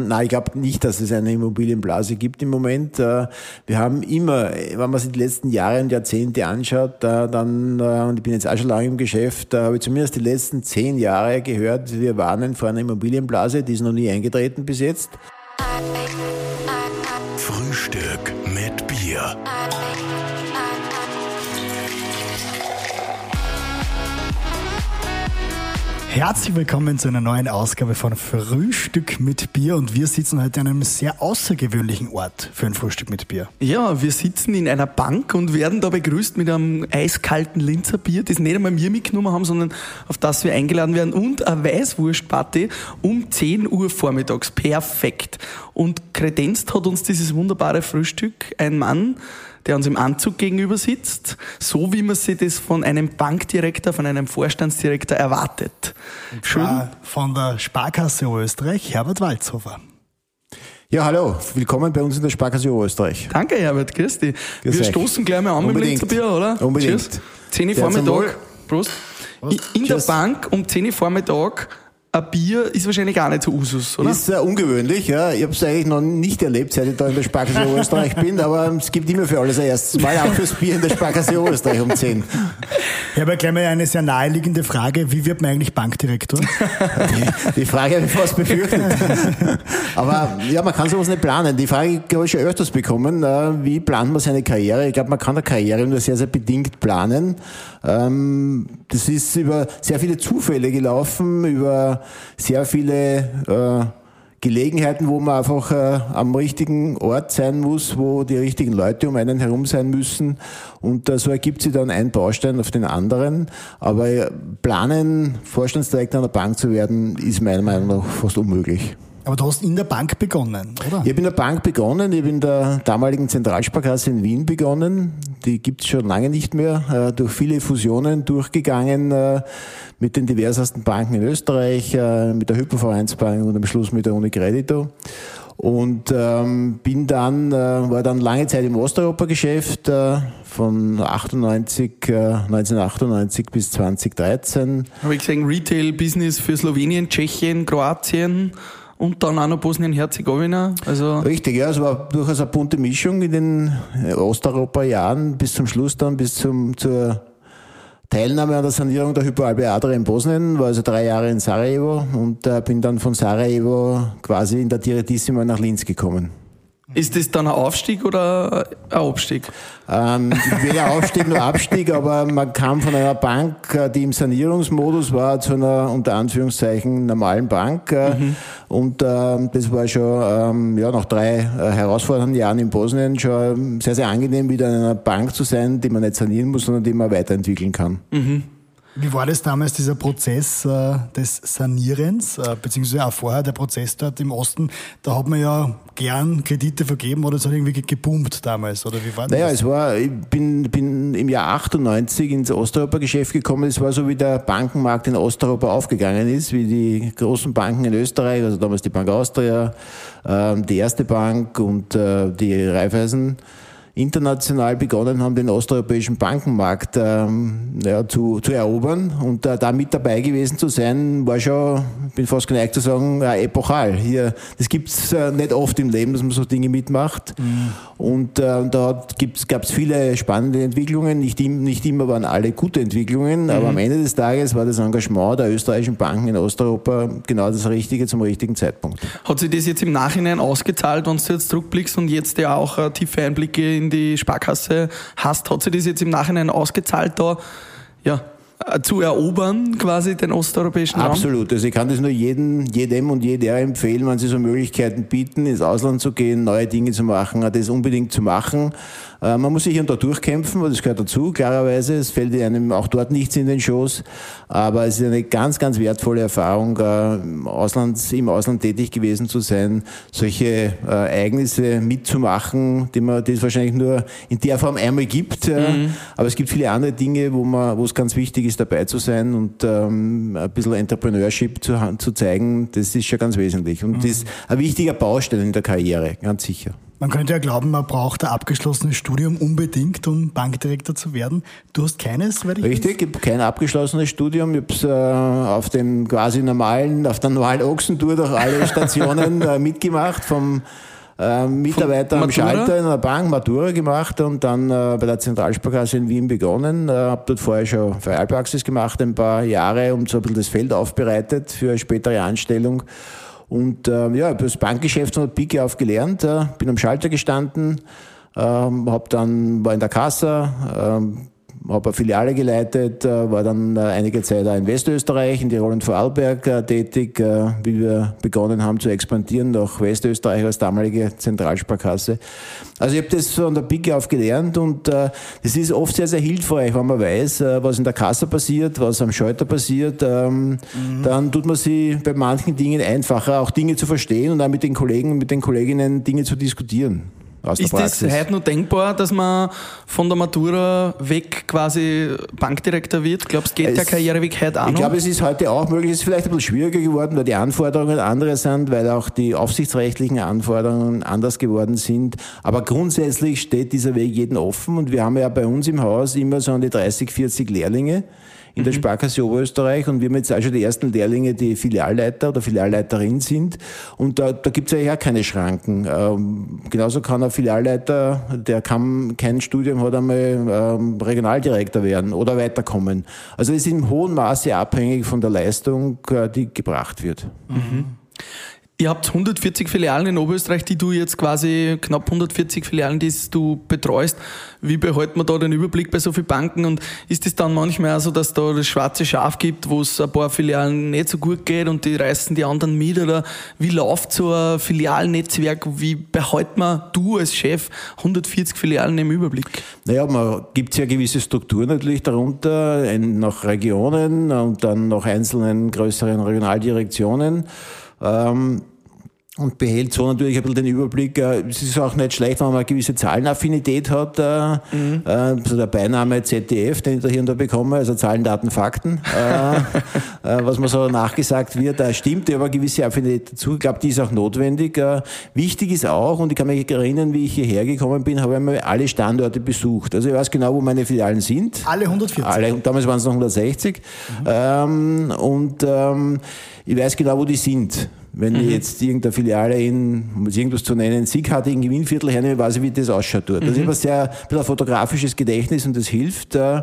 Nein, ich glaube nicht, dass es eine Immobilienblase gibt im Moment. Äh, wir haben immer, wenn man sich die letzten Jahre und Jahrzehnte anschaut, äh, dann, äh, und ich bin jetzt auch schon lange im Geschäft, habe ich zumindest die letzten zehn Jahre gehört, wir warnen vor einer Immobilienblase, die ist noch nie eingetreten bis jetzt. Frühstück Herzlich willkommen zu einer neuen Ausgabe von Frühstück mit Bier und wir sitzen heute an einem sehr außergewöhnlichen Ort für ein Frühstück mit Bier. Ja, wir sitzen in einer Bank und werden da begrüßt mit einem eiskalten Linzer Bier, das nicht einmal wir mitgenommen haben, sondern auf das wir eingeladen werden und eine Weißwurstparty um 10 Uhr vormittags. Perfekt. Und kredenzt hat uns dieses wunderbare Frühstück ein Mann, der uns im Anzug gegenüber sitzt, so wie man sich das von einem Bankdirektor, von einem Vorstandsdirektor erwartet. Schön. Von der Sparkasse Österreich, Herbert Walzhofer. Ja, hallo, willkommen bei uns in der Sparkasse Österreich. Danke, Herbert, grüß dich. Grüß Wir euch. stoßen gleich mal an Unbedingt. mit dem Bier, oder? Unbedingt. Cheers. 10 Uhr Vormittag. Prost. Prost. In Cheers. der Bank um 10 Uhr Vormittag ein Bier ist wahrscheinlich gar nicht so Usus, oder? Ist sehr ungewöhnlich, ja. Ich habe es eigentlich noch nicht erlebt, seit ich da in der Sparkasse Österreich bin, aber es gibt immer für alles ein erstes Mal, auch fürs Bier in der Sparkasse Österreich um 10. Ich habe gleich mal eine sehr naheliegende Frage. Wie wird man eigentlich Bankdirektor? Die, die Frage habe ich fast befürchtet. Aber ja, man kann sowas nicht planen. Die Frage habe ich schon öfters bekommen. Äh, wie plant man seine Karriere? Ich glaube, man kann eine Karriere nur sehr, sehr bedingt planen. Ähm, das ist über sehr viele Zufälle gelaufen, über sehr viele äh, Gelegenheiten, wo man einfach äh, am richtigen Ort sein muss, wo die richtigen Leute um einen herum sein müssen. Und äh, so ergibt sich dann ein Baustein auf den anderen. Aber planen, Vorstandsdirektor einer Bank zu werden, ist meiner Meinung nach fast unmöglich. Aber du hast in der Bank begonnen, oder? Ich habe in der Bank begonnen. Ich habe in der damaligen Zentralsparkasse in Wien begonnen. Die gibt es schon lange nicht mehr. Äh, durch viele Fusionen durchgegangen äh, mit den diversesten Banken in Österreich, äh, mit der Hypovereinsbank und am Schluss mit der Unicredito. Und ähm, bin dann, äh, war dann lange Zeit im Osteuropa-Geschäft, äh, von 98, äh, 1998 bis 2013. Habe ich gesehen, Retail-Business für Slowenien, Tschechien, Kroatien und dann auch noch Bosnien-Herzegowina. Also Richtig, ja, es war durchaus eine bunte Mischung in den äh, Osteuropa-Jahren bis zum Schluss dann, bis zum, zur Teilnahme an der Sanierung der Hypoalpe Adria in Bosnien, war also drei Jahre in Sarajevo und äh, bin dann von Sarajevo quasi in der Direttissima nach Linz gekommen. Ist das dann ein Aufstieg oder ein Abstieg? Ähm, weder Aufstieg noch Abstieg, aber man kam von einer Bank, äh, die im Sanierungsmodus war, zu einer unter Anführungszeichen normalen Bank. Äh, mhm. Und äh, das war schon ähm, ja, nach drei äh, herausfordernden Jahren in Bosnien schon sehr, sehr angenehm, wieder in einer Bank zu sein, die man nicht sanieren muss, sondern die man weiterentwickeln kann. Mhm. Wie war das damals, dieser Prozess äh, des Sanierens, äh, beziehungsweise auch vorher der Prozess dort im Osten? Da hat man ja gern Kredite vergeben oder es hat irgendwie geboomt damals, oder wie war das? Naja, es war, ich bin, bin im Jahr 98 ins Osteuropa-Geschäft gekommen. Es war so, wie der Bankenmarkt in Osteuropa aufgegangen ist, wie die großen Banken in Österreich, also damals die Bank Austria, äh, die Erste Bank und äh, die Raiffeisen international begonnen haben, den osteuropäischen Bankenmarkt ähm, ja, zu, zu erobern. Und äh, da mit dabei gewesen zu sein, war schon, bin fast geneigt zu sagen, äh, epochal. Hier, das gibt's äh, nicht oft im Leben, dass man so Dinge mitmacht. Mhm. Und äh, da gab es viele spannende Entwicklungen. Nicht, nicht immer waren alle gute Entwicklungen, mhm. aber am Ende des Tages war das Engagement der österreichischen Banken in Osteuropa genau das Richtige zum richtigen Zeitpunkt. Hat sich das jetzt im Nachhinein ausgezahlt, wenn du jetzt zurückblickst und jetzt ja auch äh, tiefe Einblicke in die Sparkasse hast, hat sich das jetzt im Nachhinein ausgezahlt, da ja, äh, zu erobern, quasi den osteuropäischen Raum? Absolut. Also ich kann das nur jedem, jedem und jeder empfehlen, wenn sie so Möglichkeiten bieten, ins Ausland zu gehen, neue Dinge zu machen, das unbedingt zu machen. Äh, man muss sich hier und da durchkämpfen, das gehört dazu, klarerweise. Es fällt einem auch dort nichts in den Schoß. Aber es ist eine ganz, ganz wertvolle Erfahrung, äh, im Ausland, im Ausland tätig gewesen zu sein, solche Ereignisse mitzumachen, die man, die es wahrscheinlich nur in der Form einmal gibt. Mhm. Aber es gibt viele andere Dinge, wo man, wo es ganz wichtig ist, dabei zu sein und ähm, ein bisschen Entrepreneurship zu, zu zeigen. Das ist schon ganz wesentlich. Und mhm. das ist ein wichtiger Baustein in der Karriere, ganz sicher. Man könnte ja glauben, man braucht ein abgeschlossenes Studium unbedingt, um Bankdirektor zu werden. Du hast keines, weil ich Richtig, ich habe kein abgeschlossenes Studium. Ich habe äh, auf den quasi normalen, auf der normalen Ochsentour durch alle Stationen äh, mitgemacht, vom äh, Mitarbeiter am Schalter in einer Bank, Matura gemacht und dann äh, bei der Zentralsparkasse in Wien begonnen. Äh, habe dort vorher schon Filialpraxis gemacht, ein paar Jahre, um so ein bisschen das Feld aufbereitet für eine spätere Anstellung. Und äh, ja, das Bankgeschäft von der Pike auf gelernt, äh, bin am Schalter gestanden, äh, hab dann, war in der Kasse, äh, habe eine Filiale geleitet, äh, war dann äh, einige Zeit auch in Westösterreich, in Tirol und Vorarlberg äh, tätig, wie wir begonnen haben zu expandieren nach Westösterreich als damalige Zentralsparkasse. Also ich habe das von der Pike auf gelernt und das ist oft sehr, sehr hilfreich, wenn man weiß, was in der Kasse passiert, was am Schalter passiert. Ähm, mhm. Dann tut man sich bei manchen Dingen einfacher, auch Dinge zu verstehen und auch mit den Kollegen, mit den Kolleginnen Dinge zu diskutieren aus ist der Praxis. Ist das heute noch denkbar, dass man von der Matura weg quasi Bankdirektor wird? Glaubst du, geht es, der Karriereweg heute auch noch? Ich glaube, es ist heute auch möglich. Es ist vielleicht ein bisschen schwieriger geworden, weil die Anforderungen andere sind, weil auch die aufsichtsrechtlichen Anforderungen anders geworden sind. Aber grundsätzlich steht dieser Weg jeden offen und wir haben ja bei uns im Haus immer so an die 30, 40 Lehrlinge in der mhm. Sparkasse Oberösterreich und wir haben jetzt auch schon die ersten Lehrlinge, die Filialleiter oder Filialleiterin sind und da, da gibt es ja auch keine Schranken. Ähm, genauso kann ein Filialleiter, der kann, kein Studium hat, einmal ähm, Regionaldirektor werden oder weiterkommen. Also es ist im hohen Maße abhängig von der Leistung, äh, die gebracht wird. Mhm. Ihr habt 140 Filialen in Oberösterreich, die du jetzt quasi, knapp 140 Filialen, die du betreust. Wie behält man da den Überblick bei so vielen Banken? Und ist es dann manchmal auch so, dass da das schwarze Schaf gibt, wo es ein paar Filialen nicht so gut geht und die reißen die anderen mit? Oder wie läuft so ein Filialnetzwerk? Wie behält man du als Chef 140 Filialen im Überblick? Naja, man gibt ja gewisse Strukturen natürlich darunter, nach Regionen und dann nach einzelnen größeren Regionaldirektionen. Ähm, und behält so natürlich ein bisschen den Überblick. Äh, es ist auch nicht schlecht, wenn man eine gewisse Zahlenaffinität hat. Äh, mhm. Also der Beiname ZDF, den ich da hier und da bekomme, also Zahlen, Daten, Fakten, was mir so nachgesagt wird, da stimmt aber eine gewisse Affinität dazu. Ich glaube, die ist auch notwendig. Wichtig ist auch, und ich kann mich erinnern, wie ich hierher gekommen bin, habe ich einmal alle Standorte besucht. Also ich weiß genau, wo meine Filialen sind. Alle 140? Alle, damals waren es noch 160. Mhm. Ähm, und ähm, ich weiß genau, wo die sind. Wenn mhm. ich jetzt irgendeine Filiale in, um es irgendwas zu nennen, Sieghartigen Gewinnviertel hernehme, weiß ich, wie das ausschaut dort. Mhm. Das ist immer sehr, ein fotografisches Gedächtnis und das hilft. Äh,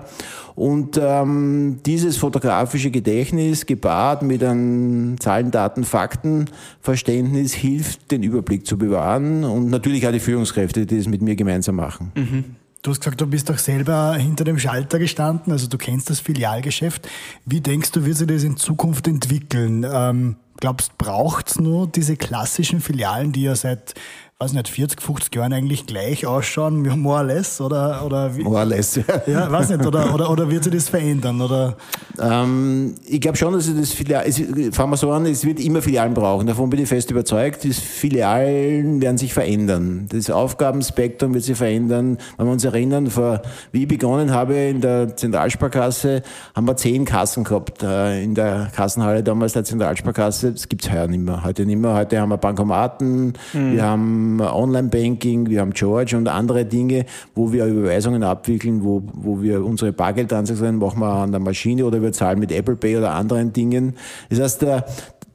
und ähm, dieses fotografische Gedächtnis gepaart mit einem Zahlen, Daten, Fakten Verständnis hilft, den Überblick zu bewahren und natürlich auch die Führungskräfte, die das mit mir gemeinsam machen. Mhm. Du hast gesagt, du bist doch selber hinter dem Schalter gestanden, also du kennst das Filialgeschäft. Wie denkst du, wird sich das in Zukunft entwickeln? Ähm, glaubst, braucht es nur diese klassischen Filialen, die ja seit weiß nicht, 40, 50 Jahren eigentlich gleich ausschauen, more or less, oder, oder wie? More or less, ja. Ja, weiß nicht, oder, oder, oder wird sich das verändern, oder? Ähm, ich glaube schon, dass das Filial, es, fangen wir so an, es wird immer Filialen brauchen, davon bin ich fest überzeugt, die Filialen werden sich verändern. Das Aufgabenspektrum wird sich verändern. Wenn wir uns erinnern, vor, wie ich begonnen habe in der Zentralsparkasse, haben wir zehn Kassen gehabt, äh, in der Kassenhalle damals der Zentralsparkasse, das gibt's heuer nicht mehr, heute nicht mehr, heute haben wir Bankomaten, mhm. wir haben Online-Banking, wir haben George und andere Dinge, wo wir Überweisungen abwickeln, wo, wo wir unsere Bargeldtransaktionen machen wir an der Maschine oder wir zahlen mit Apple Pay oder anderen Dingen. Das heißt, der,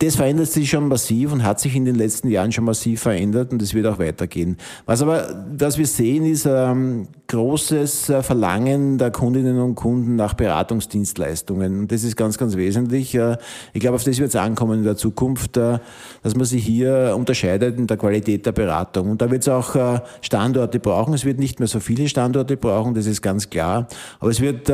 das verändert sich schon massiv und hat sich in den letzten Jahren schon massiv verändert und es wird auch weitergehen. Was aber, was wir sehen, ist ähm, großes äh, Verlangen der Kundinnen und Kunden nach Beratungsdienstleistungen. Und das ist ganz, ganz wesentlich. Äh, ich glaube, auf das wird es ankommen in der Zukunft, äh, dass man sich hier unterscheidet in der Qualität der Beratung. Und da wird es auch Standorte brauchen. Es wird nicht mehr so viele Standorte brauchen, das ist ganz klar. Aber es wird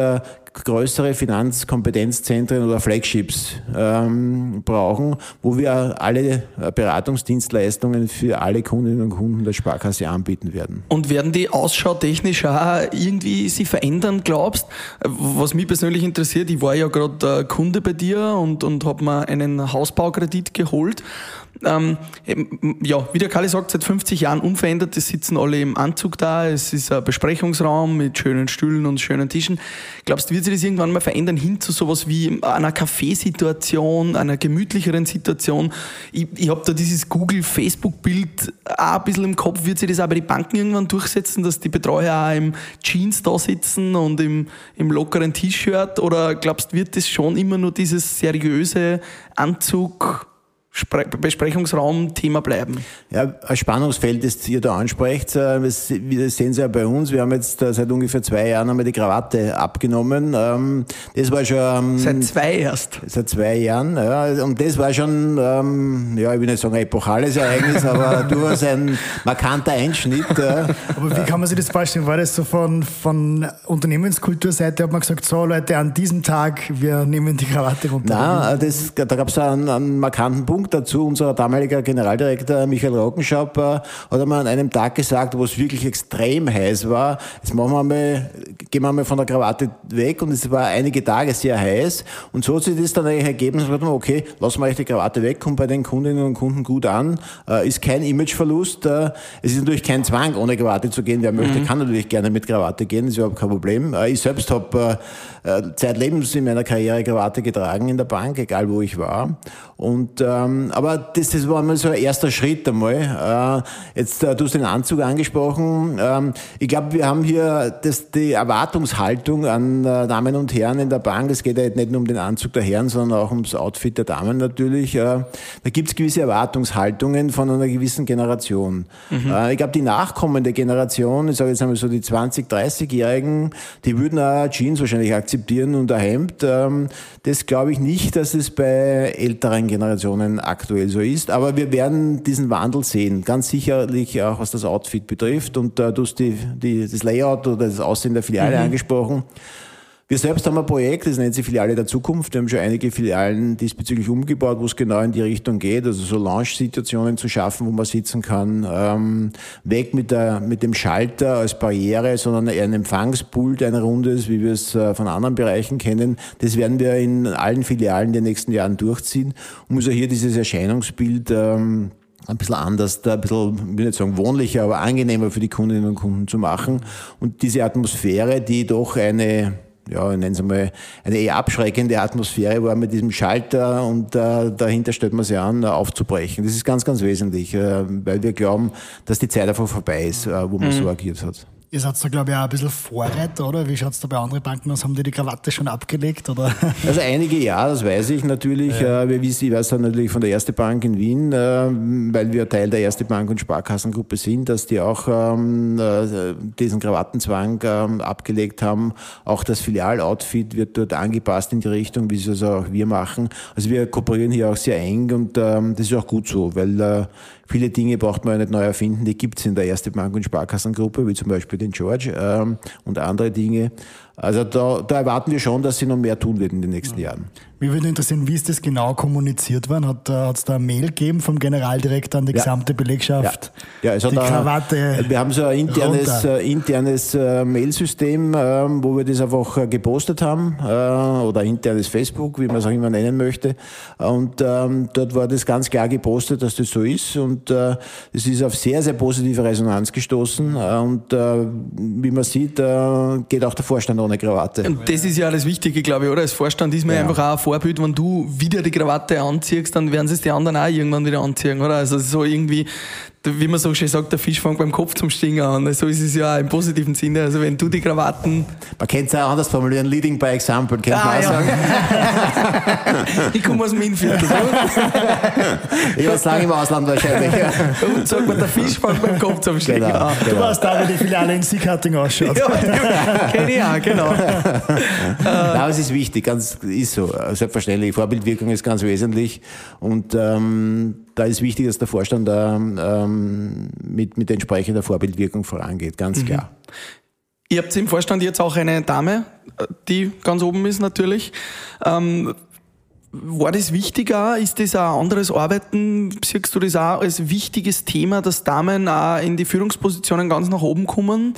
größere Finanzkompetenzzentren oder Flagships ähm, brauchen, wo wir alle Beratungsdienstleistungen für alle Kundinnen und Kunden der Sparkasse anbieten werden. Und werden die Ausschau technisch auch irgendwie sich verändern, glaubst? Was mich persönlich interessiert, ich war ja gerade Kunde bei dir und, und habe mir einen Hausbaukredit geholt Ähm, ja, wie der Kalle sagt, seit 50 Jahren unverändert. Es sitzen alle im Anzug da. Es ist ein Besprechungsraum mit schönen Stühlen und schönen Tischen. Glaubst du, wird sich das irgendwann mal verändern hin zu sowas wie einer Kaffeesituation, einer gemütlicheren Situation? Ich, ich habe da dieses Google-Facebook-Bild auch ein bisschen im Kopf. Wird sich das auch bei den Banken irgendwann durchsetzen, dass die Betreuer auch im Jeans da sitzen und im, im lockeren T-Shirt? Oder glaubst du, wird das schon immer nur dieses seriöse Anzug Besprechungsraum Thema bleiben. Ja, ein Spannungsfeld, das ihr da ansprecht, äh, das sehen Sie ja bei uns. Wir haben jetzt äh, seit ungefähr zwei Jahren einmal die Krawatte abgenommen. Ähm, das war schon... Ähm, seit zwei erst? Seit zwei Jahren, ja. Und das war schon, ähm, ja, ich will nicht sagen ein epochales Ereignis, aber durchaus ein markanter Einschnitt. Aber wie kann man sich das vorstellen? War das so von, von Unternehmenskulturseite, hat man gesagt, so Leute, an diesem Tag, wir nehmen die Krawatte runter? Nein, das, da gab es einen, einen markanten Punkt Punkt dazu. Unser damaliger Generaldirektor Michael Rockenschaup hat einmal an einem Tag gesagt, wo es wirklich extrem heiß war, jetzt machen wir mal, gehen wir mal von der Krawatte weg und es war einige Tage sehr heiß und so hat sich das dann eigentlich ergeben, dass wir okay, lassen wir euch die Krawatte weg, kommt bei den Kundinnen und Kunden gut an, äh, ist kein Imageverlust, äh, es ist natürlich kein Zwang, ohne Krawatte zu gehen. Wer möchte, mhm. kann natürlich gerne mit Krawatte gehen, ist überhaupt kein Problem. Äh, ich selbst habe zeitlebens in meiner Karriere Krawatte getragen in der Bank, egal wo ich war. Und ähm, ähm, aber das, das war mal so ein erster Schritt einmal. Äh, jetzt, äh, du hast den Anzug angesprochen. Ähm, ich glaube, wir haben hier das, die Erwartungshaltung an äh, Damen und Herren in der Bank. Es geht ja nicht nur um den Anzug der Herren, sondern auch ums Outfit der Damen natürlich. Äh, da gibt es gewisse Erwartungshaltungen von einer gewissen Generation. Mhm. Äh, ich glaube, die nachkommende Generation, ich sage jetzt einmal so die 20-, 30-Jährigen, die würden auch Jeans wahrscheinlich akzeptieren und ein Hemd. Ähm, das glaube ich nicht, dass es bei älteren Generationen aktuell so ist. Aber wir werden diesen Wandel sehen, ganz sicherlich auch was das Outfit betrifft. Und äh, du hast die, die, das Layout oder das Aussehen der Filiale mhm. angesprochen. Wir selbst haben ein Projekt, das nennt sich Filiale der Zukunft. Wir haben schon einige Filialen diesbezüglich umgebaut, wo es genau in die Richtung geht, also so Lounge-Situationen zu schaffen, wo man sitzen kann. Ähm, weg mit, der, mit dem Schalter als Barriere, sondern eher ein Empfangspult, ein rundes, wie wir es äh, von anderen Bereichen kennen. Das werden wir in allen Filialen in den nächsten Jahren durchziehen, um so hier dieses Erscheinungsbild ähm, ein bisschen anders, ein bisschen, ich will nicht sagen wohnlicher, aber angenehmer für die Kundinnen und Kunden zu machen. Und diese Atmosphäre, die doch eine ja, ich nenne es mal, eine eher abschreckende Atmosphäre war mit diesem Schalter und äh, dahinter stellt man sich an, äh, aufzubrechen. Das ist ganz, ganz wesentlich, äh, weil wir glauben, dass die Zeit einfach vorbei ist, äh, wo man mhm. so agiert hat. Ihr seid da, glaube ich, auch ein bisschen Vorreiter, oder? Wie schaut es da bei anderen Banken aus? Haben die die Krawatte schon abgelegt? Oder? Also einige ja, das weiß ich natürlich. Ja. Äh, wir wissen, ich weiß dann natürlich von der Erste Bank in Wien, äh, weil wir Teil der Erste Bank und Sparkassengruppe sind, dass die auch ähm, äh, diesen Krawattenzwang ähm, abgelegt haben. Auch das Filialoutfit wird dort angepasst in die Richtung, wie es also auch wir machen. Also wir kooperieren hier auch sehr eng und ähm, das ist auch gut so, weil Viele Dinge braucht man ja nicht neu erfinden, die gibt es in der Erste Bank- und Sparkassengruppe, wie zum Beispiel den George ähm, und andere Dinge. Also da, da erwarten wir schon, dass sie noch mehr tun wird in den nächsten ja. Jahren. Mich würde interessieren, wie ist das genau kommuniziert worden? Hat es da eine Mail gegeben vom Generaldirektor an die ja. gesamte Belegschaft? Ja, ja also die da, Krawatte wir haben so ein internes, äh, internes äh, Mailsystem, äh, wo wir das einfach äh, gepostet haben, äh, oder internes Facebook, wie man es auch immer nennen möchte. Und ähm, dort war das ganz klar gepostet, dass das so ist. Und äh, es ist auf sehr, sehr positive Resonanz gestoßen. und wie man sieht, geht auch der Vorstand ohne Krawatte. Und das ist ja alles Wichtige, glaube ich, oder? Als Vorstand ist man ja. einfach auch Vorbild, wenn du wieder die Krawatte anziehst, dann werden sie es die anderen auch irgendwann wieder anziehen, oder? Also so irgendwie, wie man so schön sagt, der Fisch fängt beim Kopf zum Stingen an. So ist es ja im positiven Sinne. Also wenn du die Krawatten. Man könnte es auch anders formulieren, leading by example, könnte ah, man auch ja. sagen. ich komme aus dem Innviertel. ich war lange im Ausland wahrscheinlich. Und sagt man, der Fisch fängt beim Kopf zum Stingen genau, an. Genau. Du weißt da, wie die Filiale in Siegharting ausschaut. ja, kenne ich auch, genau. Nein, es ist wichtig, ganz, ist so. Selbstverständlich. Vorbildwirkung ist ganz wesentlich. Und ähm, da ist wichtig, dass der Vorstand ähm, mit, mit entsprechender Vorbildwirkung vorangeht, ganz mhm. klar. Ihr habt im Vorstand jetzt auch eine Dame, die ganz oben ist natürlich. Ähm, war das wichtiger? Ist das ein anderes Arbeiten? Siehst du das auch als wichtiges Thema, dass Damen auch in die Führungspositionen ganz nach oben kommen,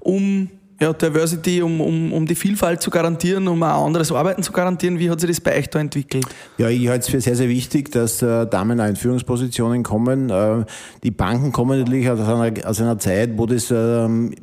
um ja, Diversity, um, um, um die Vielfalt zu garantieren, um ein anderes Arbeiten zu garantieren. Wie hat sich das bei euch da entwickelt? Ja, ich halte es für sehr, sehr wichtig, dass äh, Damen auch in Führungspositionen kommen. Äh, die Banken kommen natürlich aus einer, aus einer Zeit, wo das ähm,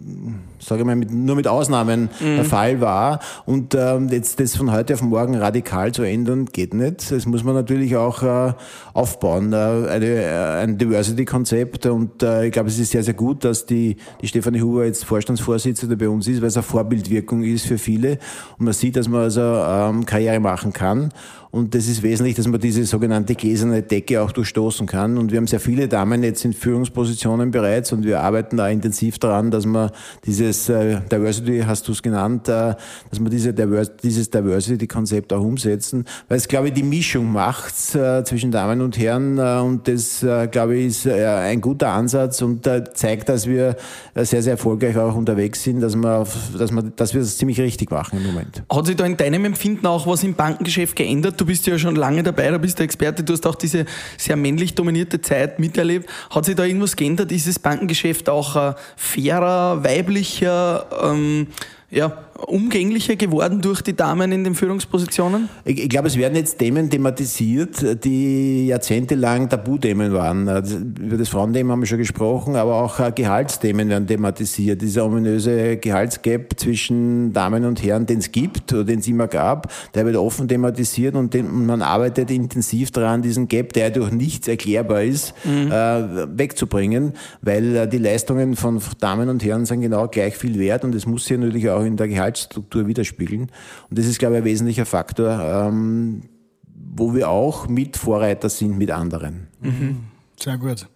sage ich mal, mit, nur mit Ausnahmen mhm. der Fall war. Und ähm, jetzt das von heute auf morgen radikal zu ändern, geht nicht. Das muss man natürlich auch äh, aufbauen. Äh, eine, äh, ein Diversity-Konzept. Und äh, ich glaube, es ist sehr, sehr gut, dass die, die Stefanie Huber jetzt Vorstandsvorsitzende bei uns ist, weil es eine Vorbildwirkung ist für viele. Und man sieht, dass man also ähm, Karriere machen kann. Und das ist wesentlich, dass man diese sogenannte gläserne Decke auch durchstoßen kann. Und wir haben sehr viele Damen jetzt in Führungspositionen bereits und wir arbeiten da intensiv daran, dass man dieses äh, Diversity, hast du es genannt, äh, dass wir diese Divers dieses Diversity-Konzept auch umsetzen. Weil es, glaube ich, die Mischung macht äh, zwischen Damen und Herren und das, glaube ich, ist ein guter Ansatz und zeigt, dass wir sehr, sehr erfolgreich auch unterwegs sind, dass wir, dass wir, dass wir das ziemlich richtig machen im Moment. Hat sich da in deinem Empfinden auch was im Bankengeschäft geändert? Du bist ja schon lange dabei, du bist der Experte, du hast auch diese sehr männlich dominierte Zeit miterlebt. Hat sich da irgendwas geändert? Ist das Bankengeschäft auch äh, fairer, weiblicher, ähm, ja, umgänglicher geworden durch die Damen in den Führungspositionen? Ich, ich glaube, es werden jetzt Themen thematisiert, die jahrzehntelang Tabuthemen waren. Also, über das Frauenthema haben wir schon gesprochen, aber auch äh, Gehaltsthemen werden thematisiert. Dieser ominöse Gehaltsgap zwischen Damen und Herren, den es gibt oder den es immer gab, der wird offen thematisiert und, den, man arbeitet intensiv daran, diesen Gap, der durch nichts erklärbar ist, mhm. äh, wegzubringen, weil äh, die Leistungen von Damen und Herren sind genau gleich viel wert und es muss sich natürlich auch in der Gehalt Gehaltsstruktur widerspiegeln. Und das ist, glaube ich, ein wesentlicher Faktor, ähm, wo wir auch mit Vorreiter sind mit anderen. Mhm. Sehr gut.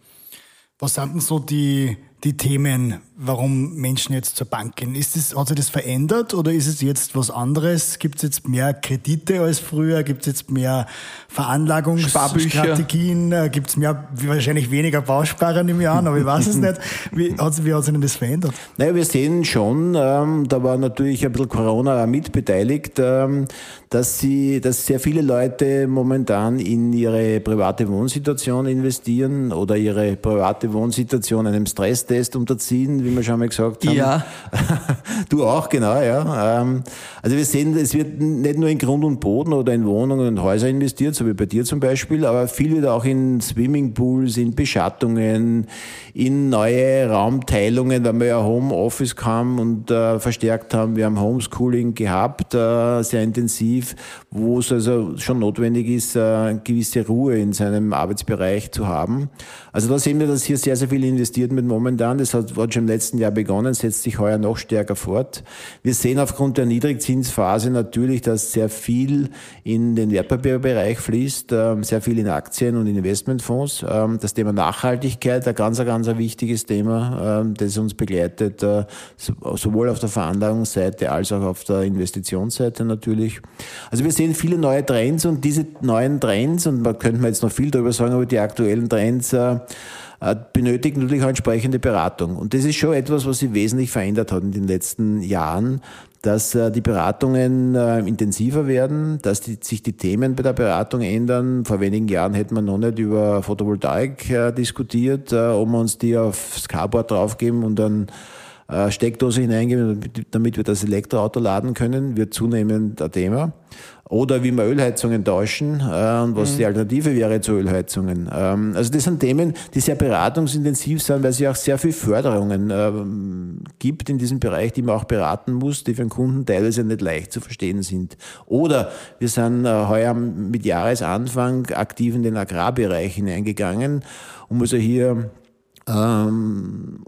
Was sind denn so die, die Themen, warum Menschen jetzt zur Bank gehen? Ist das, hat sich das verändert oder ist es jetzt was anderes? Gibt es jetzt mehr Kredite als früher? Gibt es jetzt mehr Veranlagungsstrategien? Äh, Gibt es mehr, wahrscheinlich weniger Bausparer im Jahr, aber ich weiß es nicht. Wie hat, wie hat sich denn das verändert? Naja, wir sehen schon, ähm, da war natürlich ein bisschen Corona mitbeteiligt, ähm, dass, sie, dass sehr viele Leute momentan in ihre private Wohnsituation investieren oder ihre private Wohnsituation einem Stresstest unterziehen, wir schon mal gesagt haben. Ja. du auch, genau, ja. Ähm, also wir sehen, es wird nicht nur in Grund und Boden oder in Wohnungen und Häuser investiert, so wie bei dir zum Beispiel, aber viel wird auch in Swimmingpools, in Beschattungen, in neue Raumteilungen, weil wir ja Homeoffice kam und äh, verstärkt haben. Wir haben Homeschooling gehabt, äh, sehr intensiv, wo es also schon notwendig ist, äh, gewisse Ruhe in seinem Arbeitsbereich zu haben. Also da sehen wir, dass hier sehr, sehr viel investiert wird momentan. Das hat, hat schon im letzten Jahr begonnen, setzt sich heuer noch stärker fort. Wir sehen aufgrund der Niedrigzinsphase natürlich, dass sehr viel in den Wertpapierbereich fließt, ähm, sehr viel in Aktien und Investmentfonds. Ähm, das Thema Nachhaltigkeit, ein ganz, ganz wichtiges Thema, ähm, das uns begleitet, äh, sowohl auf der Veranlagungsseite als auch auf der Investitionsseite natürlich. Also wir sehen viele neue Trends und diese neuen Trends, und man könnte jetzt noch viel darüber sagen, aber die aktuellen Trends, äh, benötigen natürlich auch entsprechende Beratung. Und das ist schon etwas, was sich wesentlich verändert hat in den letzten Jahren, dass äh, die Beratungen äh, intensiver werden, dass die, sich die Themen bei der Beratung ändern. Vor wenigen Jahren hätte man noch nicht über Photovoltaik diskutiert, ob wir uns die aufs Carboard draufgeben und dann Steckdose hineingeben, damit wir das Elektroauto laden können, wird zunehmend ein Thema. Oder wie wir Ölheizungen tauschen äh, und was mhm. die Alternative wäre zu Ölheizungen. Ähm, also das sind Themen, die sehr beratungsintensiv sind, weil es ja auch sehr viel Förderungen äh, gibt in diesem Bereich, die man auch beraten muss, die für den Kunden teilweise nicht leicht zu verstehen sind. Oder wir sind äh, heuer mit Jahresanfang aktiv in den Agrarbereich hineingegangen, um also hier ähm,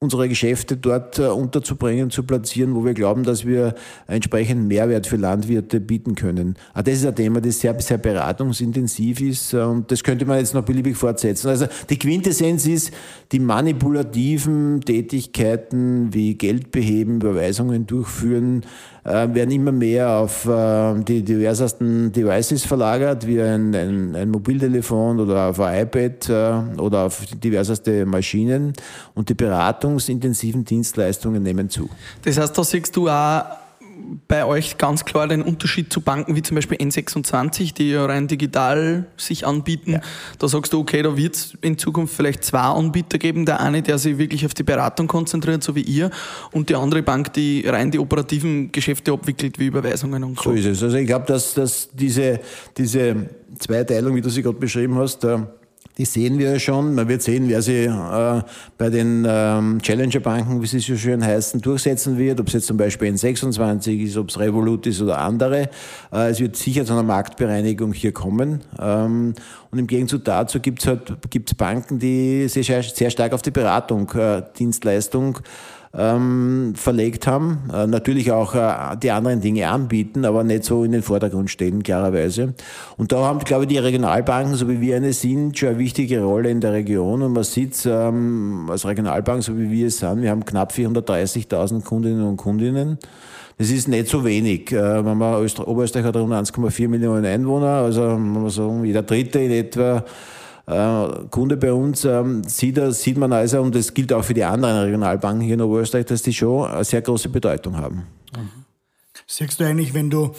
unsere Geschäfte dort äh, unterzubringen, zu platzieren, wo wir glauben, dass wir entsprechend Mehrwert für Landwirte bieten können. Auch das ist ein Thema, das sehr, sehr beratungsintensiv ist äh, und das könnte man jetzt noch beliebig fortsetzen. Also die Quintessenz ist, die manipulativen Tätigkeiten wie Geld beheben, Überweisungen durchführen, äh, werden immer mehr auf die diversesten Devices verlagert, wie ein, ein, ein Mobiltelefon oder auf ein iPad oder auf diverseste Maschinen und die beratungsintensiven Dienstleistungen nehmen zu. Das heißt, da siehst du auch bei euch ganz klar den Unterschied zu Banken wie zum Beispiel N26, die ja rein digital sich anbieten. Ja. Da sagst du, okay, da wird es in Zukunft vielleicht zwei Anbieter geben. Der eine, der sich wirklich auf die Beratung konzentriert, so wie ihr, und die andere Bank, die rein die operativen Geschäfte abwickelt, wie Überweisungen und so. So ist es. Also ich glaube, dass, dass diese, diese Zweiteilung, wie du sie gerade beschrieben hast, da die sehen wir schon. Man wird sehen, wer sie äh, bei den ähm, Challenger-Banken, wie sie so schön heißen, durchsetzen wird. Ob es jetzt zum Beispiel N26 ist, ob es Revolut ist oder andere. Äh, es wird sicher zu einer Marktbereinigung hier kommen. Ähm, und im Gegenzug dazu gibt es halt gibt's Banken, die sehr, sehr stark auf die Beratung, äh, Dienstleistung ähm, verlegt haben. Äh, natürlich auch äh, die anderen Dinge anbieten, aber nicht so in den Vordergrund stellen, klarerweise. Und da haben, glaube ich, die Regionalbanken, so wie wir eine sind, schon eine wichtige Rolle in der Region. Und man sieht ähm, als Regionalbank, so wie wir es sind, wir haben knapp 430.000 Kundinnen und Kundinnen. Das ist nicht so wenig. Äh, wenn man Oberösterreich hat rund 1,4 Millionen Einwohner, also wenn man sagen, jeder Dritte in etwa Kunde bei uns, ähm, sieht, sieht man also, und das gilt auch für die anderen Regionalbanken hier in Oberösterreich, dass die schon eine sehr große Bedeutung haben. Mhm. Siehst du eigentlich, wenn du,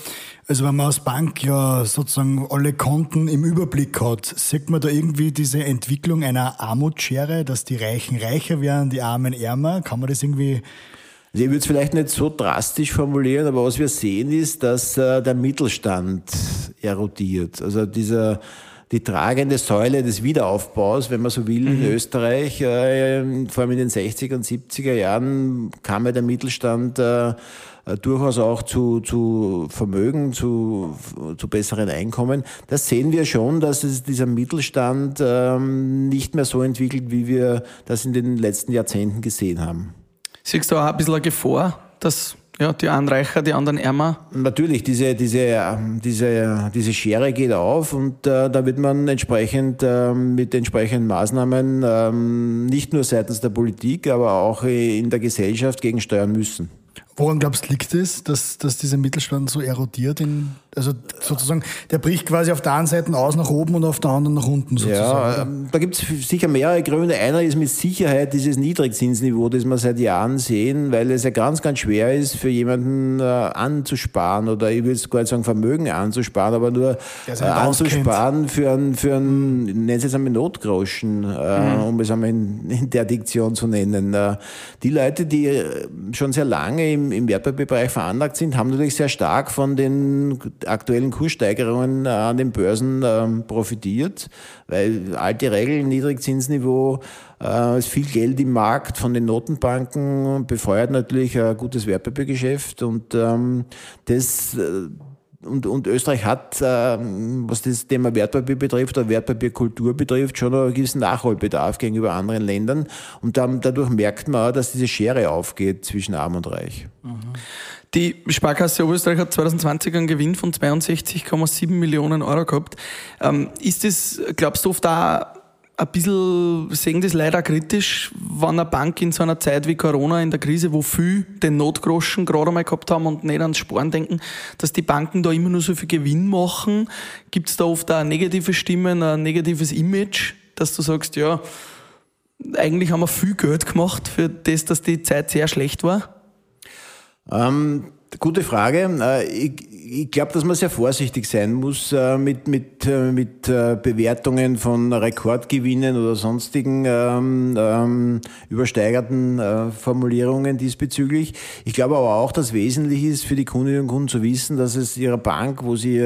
also wenn man als Bank ja sozusagen alle Konten im Überblick hat, sieht man da irgendwie diese Entwicklung einer Armutsschere, dass die Reichen reicher werden, die Armen ärmer? Kann man das irgendwie also ich würde es vielleicht nicht so drastisch formulieren, aber was wir sehen ist, dass äh, der Mittelstand erodiert. Also dieser die tragende Säule des Wiederaufbaus, wenn man so will, mhm. in Österreich. Äh, vor allem in den 60er und 70er Jahren kam ja der Mittelstand äh, durchaus auch zu, zu Vermögen, zu, zu besseren Einkommen. Das sehen wir schon, dass es dieser Mittelstand ähm, nicht mehr so entwickelt, wie wir das in den letzten Jahrzehnten gesehen haben. Siehst du auch ein bisschen eine Gefahr, dass ja, die einen reicher, die anderen ärmer. Natürlich, diese, diese, diese, diese Schere geht auf und äh, da wird man entsprechend äh, mit entsprechenden Maßnahmen äh, nicht nur seitens der Politik, aber auch in der Gesellschaft gegensteuern müssen. Woran glaubst du, liegt es, dass, dass dieser Mittelstand so erodiert? In, also sozusagen, der bricht quasi auf der einen Seite aus nach oben und auf der anderen nach unten sozusagen. Ja, ähm, da gibt es sicher mehrere Gründe. Einer ist mit Sicherheit dieses Niedrigzinsniveau, das wir seit Jahren sehen, weil es ja ganz, ganz schwer ist, für jemanden äh, anzusparen oder ich will es gar nicht sagen, Vermögen anzusparen, aber nur äh, anzusparen für einen, für einen nennen Sie es einmal Notgroschen, äh, mhm. um es einmal in, in, der Diktion zu nennen. Äh, die Leute, die äh, schon sehr lange im im, Wertpapierbereich veranlagt sind, haben natürlich sehr stark von den aktuellen Kurssteigerungen äh, an den Börsen ähm, profitiert, weil alte Regeln, Niedrigzinsniveau, äh, viel Geld im Markt von den Notenbanken, befeuert natürlich ein gutes Wertpapiergeschäft und ähm, das äh, und, und Österreich hat, äh, was das Thema Wertpapier betrifft oder Wertpapierkultur betrifft, schon einen gewissen Nachholbedarf gegenüber anderen Ländern. Und dann, dadurch merkt man auch, dass diese Schere aufgeht zwischen Arm und Reich. Die Sparkasse Oberösterreich hat 2020 einen Gewinn von 62,7 Millionen Euro gehabt. Ähm, ist das, glaubst du, oft da ein bisschen sehen das leider kritisch, wenn eine Bank in so einer Zeit wie Corona in der Krise, wo viel den Notgroschen gerade einmal gehabt haben und nicht ans Sparen denken, dass die Banken da immer nur so viel Gewinn machen. Gibt es da oft auch negative Stimmen, ein negatives Image, dass du sagst, ja, eigentlich haben wir viel Geld gemacht für das, dass die Zeit sehr schlecht war? Ähm, Gute Frage. Äh, ich, ich glaube, dass man sehr vorsichtig sein muss äh, mit, mit, äh, mit Bewertungen von Rekordgewinnen oder sonstigen ähm, ähm, übersteigerten Formulierungen diesbezüglich. Ich glaube aber auch, dass wesentlich ist für die Kundinnen und Kunden zu wissen, dass es ihrer Bank, wo sie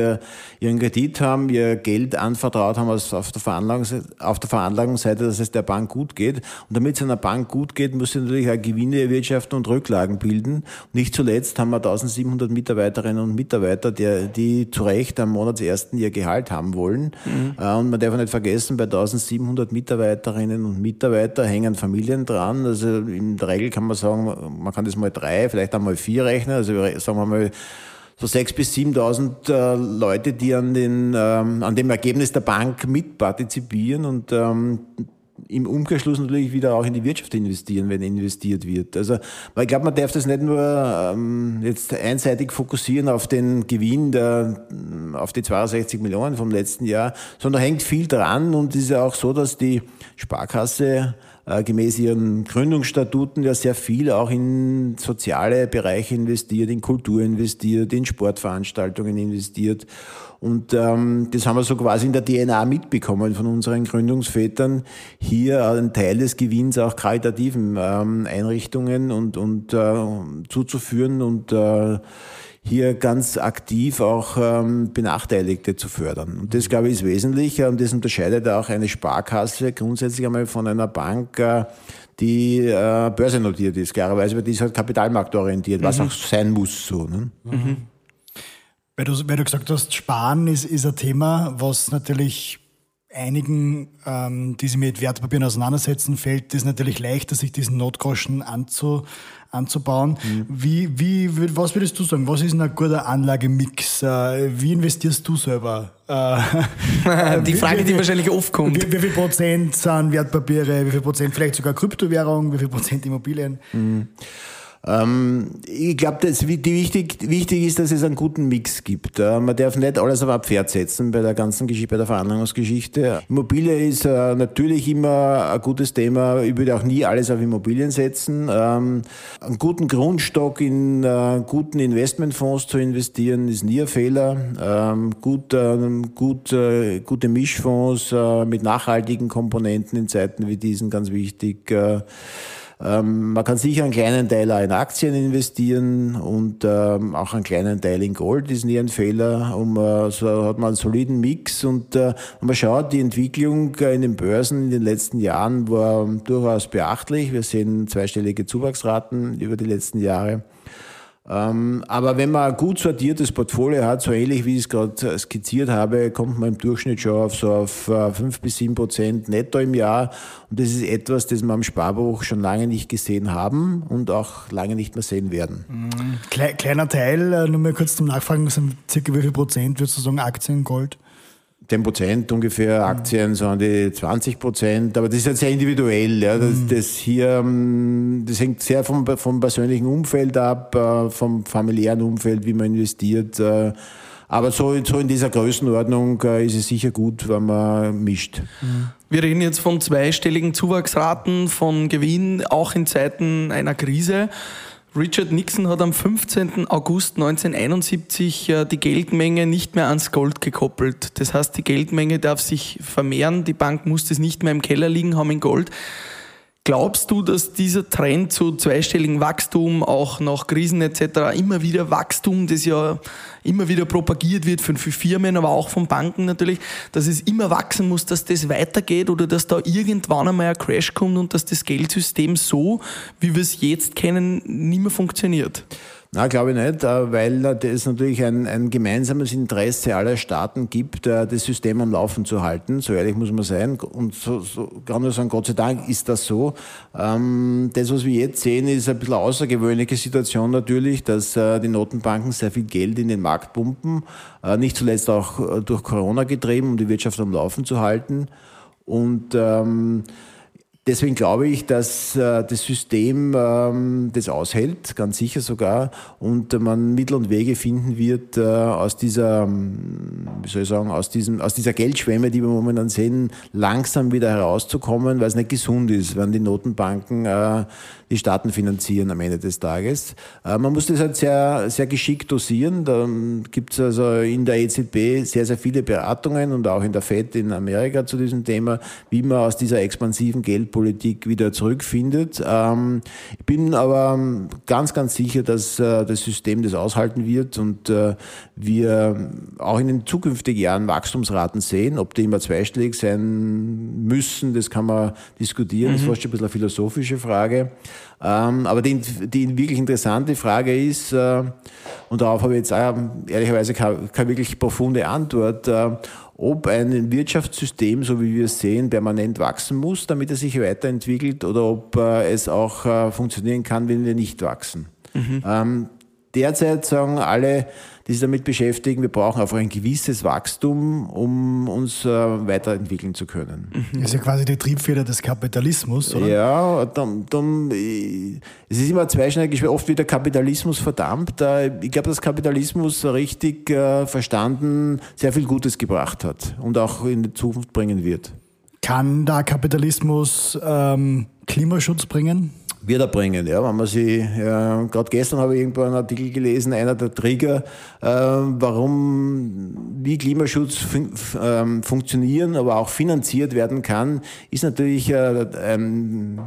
ihren Kredit haben, ihr Geld anvertraut haben auf der, auf der Veranlagungsseite, dass es der Bank gut geht. Und damit es einer Bank gut geht, muss sie natürlich auch Gewinne erwirtschaften und Rücklagen bilden. Nicht zuletzt haben wir da 1700 Mitarbeiterinnen und Mitarbeiter, die, die zu Recht am Monatsersten ihr Gehalt haben wollen. Mhm. Äh, und man darf nicht vergessen, bei 1700 Mitarbeiterinnen und Mitarbeiter hängen Familien dran. Also in der Regel kann man sagen, man kann das mal drei, vielleicht einmal vier rechnen. Also sagen wir mal, so sechs bis 7.000 äh, Leute, die an, den, ähm, an dem Ergebnis der Bank mitpartizipieren und ähm, im Umkehrschluss natürlich wieder auch in die Wirtschaft investieren, wenn investiert wird. Also, weil ich glaube, man darf das nicht nur ähm, jetzt einseitig fokussieren auf den Gewinn der, auf die 62 Millionen vom letzten Jahr, sondern hängt viel dran und es ist ja auch so, dass die Sparkasse äh, gemäß ihren Gründungsstatuten ja sehr viel auch in soziale Bereiche investiert, in Kultur investiert, in Sportveranstaltungen investiert. Und ähm, das haben wir so quasi in der DNA mitbekommen von unseren Gründungsvätern, hier einen Teil des Gewinns auch karitativen ähm, Einrichtungen und, und äh, zuzuführen und äh, hier ganz aktiv auch ähm, Benachteiligte zu fördern. Und das, glaube ich, ist wesentlich und das unterscheidet auch eine Sparkasse grundsätzlich einmal von einer Bank, äh, die äh, börsennotiert ist, klarerweise, weil die ist halt kapitalmarktorientiert, was mhm. auch sein muss so. Ne? Mhm. Weil du, weil du gesagt hast, Sparen ist, ist ein Thema, was natürlich einigen, ähm, die sich mit Wertpapieren auseinandersetzen, fällt es natürlich leichter, sich diesen Notgroschen anzu, anzubauen. Mhm. Wie, wie, was würdest du sagen? Was ist ein guter Anlagemix? Äh, wie investierst du selber? Äh, die Frage, wie, wie, die wahrscheinlich oft kommt. Wie, wie, viel Prozent sind Wertpapiere? Wie viel Prozent vielleicht sogar Kryptowährung? Wie viel Prozent Immobilien? Mhm. Ähm, ich glaube, wichtig, wichtig ist, dass es einen guten Mix gibt. Äh, man darf nicht alles auf ein Pferd setzen bei der ganzen Geschichte, bei der Veranlagungsgeschichte. Immobilie ist äh, natürlich immer ein gutes Thema. Ich würde auch nie alles auf Immobilien setzen. Ähm, einen guten Grundstock in äh, guten Investmentfonds zu investieren, ist nie ein Fehler. Ähm, gut, gut, gute Mischfonds mit nachhaltigen Komponenten in Zeiten wie diesen ganz wichtig. Ähm, man kann sicher einen kleinen Teil auch in Aktien investieren und ähm, auch einen kleinen Teil in Gold ist nie ein Fehler. Um, äh, so hat man einen soliden Mix und äh, man schaut, die Entwicklung äh, in den Börsen in den letzten Jahren war durchaus beachtlich. Wir sehen zweistellige Zuwachsraten über die letzten Jahre. Ähm, aber wenn man ein gut sortiertes Portfolio hat, so ähnlich wie ich es gerade skizziert habe, kommt man im Durchschnitt schon auf so auf 5 äh, bis 7 Prozent netto im Jahr. Und das ist etwas, das wir am Sparbuch schon lange nicht gesehen haben und auch lange nicht mehr sehen werden. Mhm. Kleiner Teil, äh, nur mal kurz zum Nachfragen, sind circa wie viel Prozent, würdest du sagen, Aktien, Gold? 10 Prozent ungefähr, Aktien so an die 20 Prozent, aber das ist halt sehr individuell. Ja. Das, mhm. das hier, ähm, das hängt sehr vom, vom persönlichen Umfeld ab, äh, vom familiären Umfeld, wie man investiert. Äh. Aber so, so in dieser Größenordnung äh, ist es sicher gut, wenn man mischt. Mhm. Wir reden jetzt von zweistelligen Zuwachsraten von Gewinn, auch in Zeiten einer Krise. Richard Nixon hat am 15. August 1971 äh, die Geldmenge nicht mehr ans Gold gekoppelt. Das heißt, die Geldmenge darf sich vermehren, die Bank muss es nicht mehr im Keller liegen haben in Gold. Glaubst du, dass dieser Trend zu zweistelligen Wachstum, auch nach Krisen etc., immer wieder Wachstum, das ja immer wieder propagiert wird von Firmen, aber auch von Banken natürlich, dass es immer wachsen muss, dass das weitergeht oder dass da irgendwann einmal ein Crash kommt und dass das Geldsystem so, wie wir es jetzt kennen, nicht mehr funktioniert? Na, glaube ich nicht, äh, weil es natürlich ein, ein gemeinsames Interesse aller Staaten gibt, äh, das System am Laufen zu halten. So ehrlich muss man sein. Und so, so kann man sagen, Gott sei Dank ist das so. Ähm, das, was wir jetzt sehen, ist ein bisschen eine außergewöhnliche Situation natürlich, dass äh, die Notenbanken sehr viel Geld in den Markt pumpen. Nicht zuletzt auch durch Corona getrieben, um die Wirtschaft am Laufen zu halten. Und ähm, Deswegen glaube ich, dass äh, das System ähm, das aushält, ganz sicher sogar, und man Mittel und Wege finden wird, äh, aus dieser, ähm, wie soll ich sagen, aus, diesem, aus dieser Geldschwemme, die wir momentan sehen, langsam wieder herauszukommen, weil es nicht gesund ist, wenn die Notenbanken äh, die Staaten finanzieren am Ende des Tages. Äh, man muss das halt sehr, sehr geschickt dosieren. Da gibt es also in der EZB sehr, sehr viele Beratungen und auch in der FED in Amerika zu diesem Thema, wie man aus dieser expansiven Geldpolitik wieder zurückfindet. Ähm, ich bin aber ganz, ganz sicher, dass äh, das System das aushalten wird und äh, wir auch in den zukünftigen Jahren Wachstumsraten sehen. Ob die immer zweistellig sein müssen, das kann man diskutieren. Mhm. Das ist fast ein bisschen eine philosophische Frage. Ähm, aber die, die wirklich interessante Frage ist, äh, und darauf habe ich jetzt auch ehrlicherweise keine, keine wirklich profunde Antwort, äh, ob ein Wirtschaftssystem, so wie wir es sehen, permanent wachsen muss, damit es sich weiterentwickelt, oder ob äh, es auch äh, funktionieren kann, wenn wir nicht wachsen. Mhm. Ähm, derzeit sagen alle, die sich damit beschäftigen, wir brauchen einfach ein gewisses Wachstum, um uns äh, weiterentwickeln zu können. Mhm. Das ist ja quasi die Triebfeder des Kapitalismus, oder? Ja, dann, dann, es ist immer zweischneidig, oft wird der Kapitalismus verdammt. Äh, ich glaube, dass Kapitalismus richtig äh, verstanden sehr viel Gutes gebracht hat und auch in die Zukunft bringen wird. Kann da Kapitalismus ähm, Klimaschutz bringen? Wird er bringen. Ja, wenn man sie, ja, gerade gestern habe ich irgendwo einen Artikel gelesen, einer der Trigger, äh, warum, wie Klimaschutz fun ähm, funktionieren, aber auch finanziert werden kann, ist natürlich äh, ähm,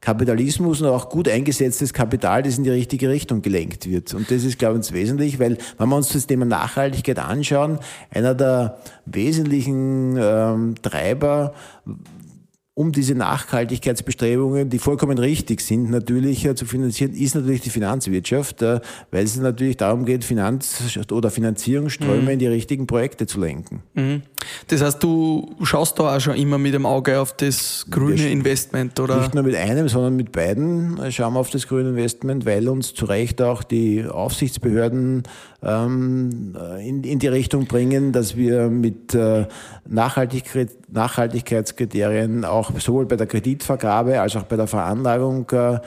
Kapitalismus und auch gut eingesetztes Kapital, das in die richtige Richtung gelenkt wird. Und das ist, glaube ich, wesentlich, weil wenn wir uns das Thema Nachhaltigkeit anschauen, einer der wesentlichen ähm, Treiber um diese Nachhaltigkeitsbestrebungen, die vollkommen richtig sind, natürlich äh, zu finanzieren, ist natürlich die Finanzwirtschaft, äh, weil es natürlich darum geht, Finanz- oder Finanzierungsströme mhm. in die richtigen Projekte zu lenken. Mhm. Das heißt, du schaust da auch schon immer mit dem Auge auf das grüne Investment, oder? Nicht nur mit einem, sondern mit beiden schauen wir auf das grüne Investment, weil uns zu Recht auch die Aufsichtsbehörden ähm, in, in die Richtung bringen, dass wir mit äh, Nachhaltigkeit, Nachhaltigkeitskriterien auch sowohl bei der Kreditvergabe als auch bei der Veranlagung äh,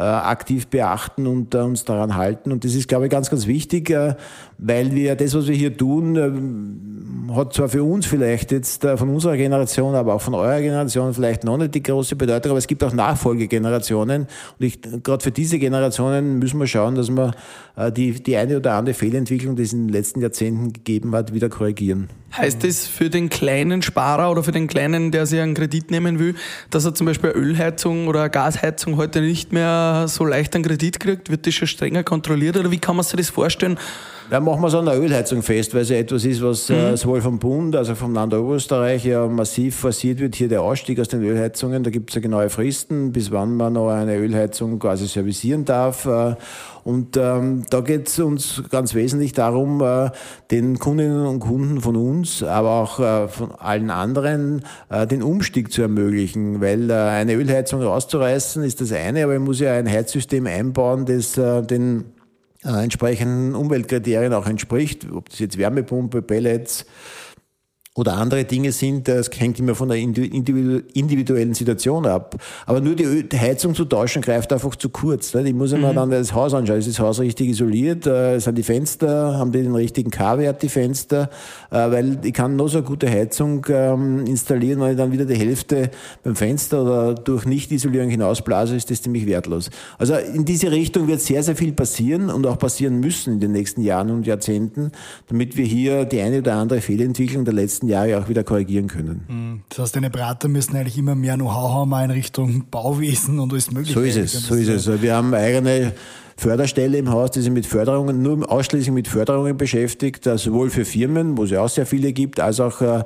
aktiv beachten und äh, uns daran halten. Und das ist, glaube ich, ganz, ganz wichtig, äh, weil wir das, was wir hier tun, äh, hat zwar für uns vielleicht jetzt äh, von unserer Generation, aber auch von eurer Generation vielleicht noch nicht die große Bedeutung, aber es gibt auch Nachfolgegenerationen. Und ich, gerade für diese Generationen müssen wir schauen, dass wir äh, die, die eine oder andere Fehlentwicklung, die es in den letzten Jahrzehnten gegeben hat, wieder korrigieren. Heißt das für den kleinen Sparer oder für den kleinen, der sich einen Kredit nehmen will, dass er zum Beispiel eine Ölheizung oder eine Gasheizung heute nicht mehr so leicht einen Kredit kriegt? Wird das schon strenger kontrolliert oder wie kann man sich das vorstellen? Ja, machen wir an der Ölheizung fest, weil es ja etwas ist, was äh, mhm. sowohl vom Bund, also vom Land Oberösterreich ja massiv forciert wird. Hier der Ausstieg aus den Ölheizungen, da gibt es ja genaue Fristen, bis wann man noch eine Ölheizung quasi servicieren darf. Äh, und ähm, da geht es uns ganz wesentlich darum, äh, den Kundinnen und Kunden von uns, aber auch äh, von allen anderen, äh, den Umstieg zu ermöglichen. Weil äh, eine Ölheizung rauszureißen ist das eine, aber ich muss ja ein Heizsystem einbauen, das äh, den äh, entsprechenden Umweltkriterien auch entspricht, ob das jetzt Wärmepumpe, Pellets, oder andere Dinge sind, das hängt immer von der individuellen Situation ab. Aber nur die Heizung zu tauschen greift einfach zu kurz. Ich muss immer mhm. dann das Haus anschauen. Ist das Haus richtig isoliert? Äh, sind die Fenster, haben die den richtigen K-Wert, die Fenster? Äh, weil ich kann nur so eine gute Heizung ähm, installieren, wenn ich dann wieder die Hälfte beim Fenster oder durch Nicht-Isolierung hinausblase, ist das ziemlich wertlos. Also in diese Richtung wird sehr, sehr viel passieren und auch passieren müssen in den nächsten Jahren und Jahrzehnten, damit wir hier die eine oder andere Fehlentwicklung der letzten nächsten Jahre auch wieder korrigieren können. Hm. Das heißt, deine Berater müssen eigentlich immer mehr Know-how haben in Richtung Bauwesen und alles Mögliche. So ist es, so ist es. Wir haben eigene Förderstelle im Haus, die sich mit Förderungen, nur ausschließlich mit Förderungen beschäftigt, sowohl für Firmen, wo es ja auch sehr viele gibt, als auch äh,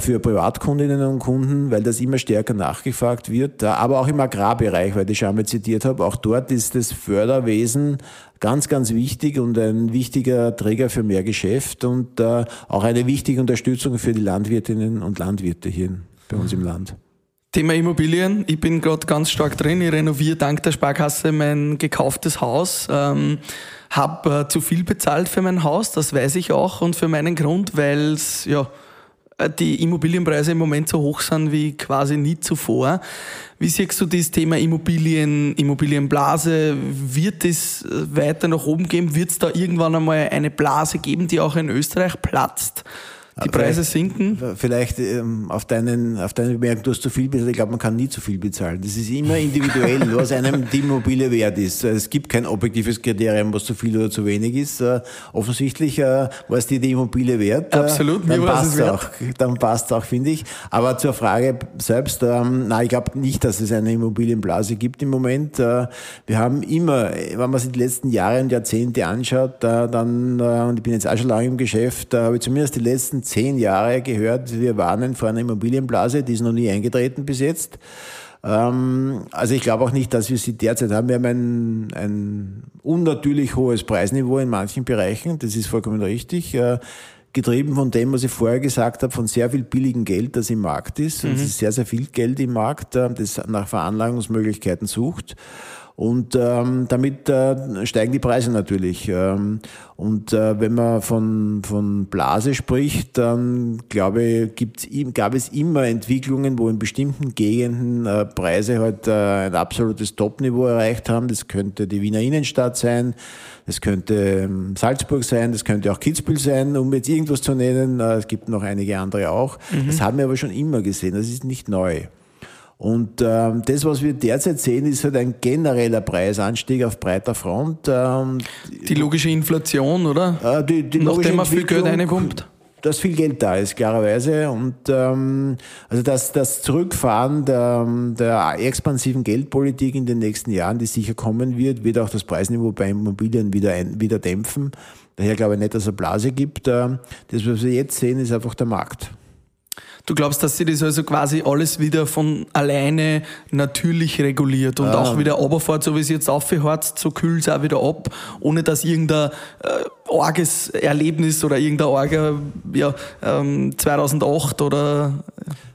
für Privatkundinnen und Kunden, weil das immer stärker nachgefragt wird, aber auch im Agrarbereich, weil ich schon einmal zitiert habe, auch dort ist das Förderwesen ganz, ganz wichtig und ein wichtiger Träger für mehr Geschäft und äh, auch eine wichtige Unterstützung für die Landwirtinnen und Landwirte hier bei uns im Land. Thema Immobilien. Ich bin gerade ganz stark drin. Ich renoviere dank der Sparkasse mein gekauftes Haus. Ähm, habe äh, zu viel bezahlt für mein Haus, das weiß ich auch, und für meinen Grund, weil es ja äh, die Immobilienpreise im Moment so hoch sind wie quasi nie zuvor. Wie siehst du das Thema Immobilien, Immobilienblase? Wird es äh, weiter nach oben gehen? Wird es da irgendwann einmal eine Blase geben, die auch in Österreich platzt? Die Preise sinken? Vielleicht ähm, auf, deinen, auf deine Bemerkung, du hast zu viel bezahlt. Ich glaube, man kann nie zu viel bezahlen. Das ist immer individuell, was einem die Immobilie wert ist. Es gibt kein objektives Kriterium, was zu viel oder zu wenig ist. Äh, offensichtlich äh, war es dir die Immobilie wert. Äh, Absolut, dann passt es auch. Dann passt auch, finde ich. Aber zur Frage selbst, ähm, nein, ich glaube nicht, dass es eine Immobilienblase gibt im Moment. Äh, wir haben immer, wenn man sich die letzten Jahre und Jahrzehnte anschaut, äh, dann, äh, und ich bin jetzt auch schon lange im Geschäft, habe ich zumindest die letzten zehn Jahre gehört, wir warnen vor einer Immobilienblase, die ist noch nie eingetreten bis jetzt. Ähm, also ich glaube auch nicht, dass wir sie derzeit haben. Wir haben ein, ein unnatürlich hohes Preisniveau in manchen Bereichen, das ist vollkommen richtig äh, getrieben von dem, was ich vorher gesagt habe, von sehr viel billigem Geld, das im Markt ist. Mhm. Es ist sehr, sehr viel Geld im Markt, äh, das nach Veranlagungsmöglichkeiten sucht. Und ähm, damit äh, steigen die Preise natürlich. Ähm, und äh, wenn man von, von Blase spricht, dann glaube ich, gibt's, gab es immer Entwicklungen, wo in bestimmten Gegenden äh, Preise halt äh, ein absolutes Topniveau erreicht haben. Das könnte die Wiener Innenstadt sein, das könnte ähm, Salzburg sein, das könnte auch Kitzbühel sein, um jetzt irgendwas zu nennen. Äh, es gibt noch einige andere auch. Mhm. Das haben wir aber schon immer gesehen. Das ist nicht neu. Und ähm, das, was wir derzeit sehen, ist halt ein genereller Preisanstieg auf breiter Front. Ähm, die logische Inflation, oder? Äh, die, die Nachdem man viel Geld reinpumpt? dass viel Geld da ist, klarerweise. Und ähm, also das, das Zurückfahren der, der expansiven Geldpolitik in den nächsten Jahren, die sicher kommen wird, wird auch das Preisniveau bei Immobilien wieder, ein, wieder dämpfen. Daher glaube ich nicht, dass es eine Blase gibt. Ähm, das, was wir jetzt sehen, ist einfach der Markt. Du glaubst, dass sich das also quasi alles wieder von alleine natürlich reguliert und ah. auch wieder runterfährt, so wie es jetzt aufhört, so kühlt es auch wieder ab, ohne dass irgendein äh, arges Erlebnis oder irgendein arger ja, ähm, 2008 oder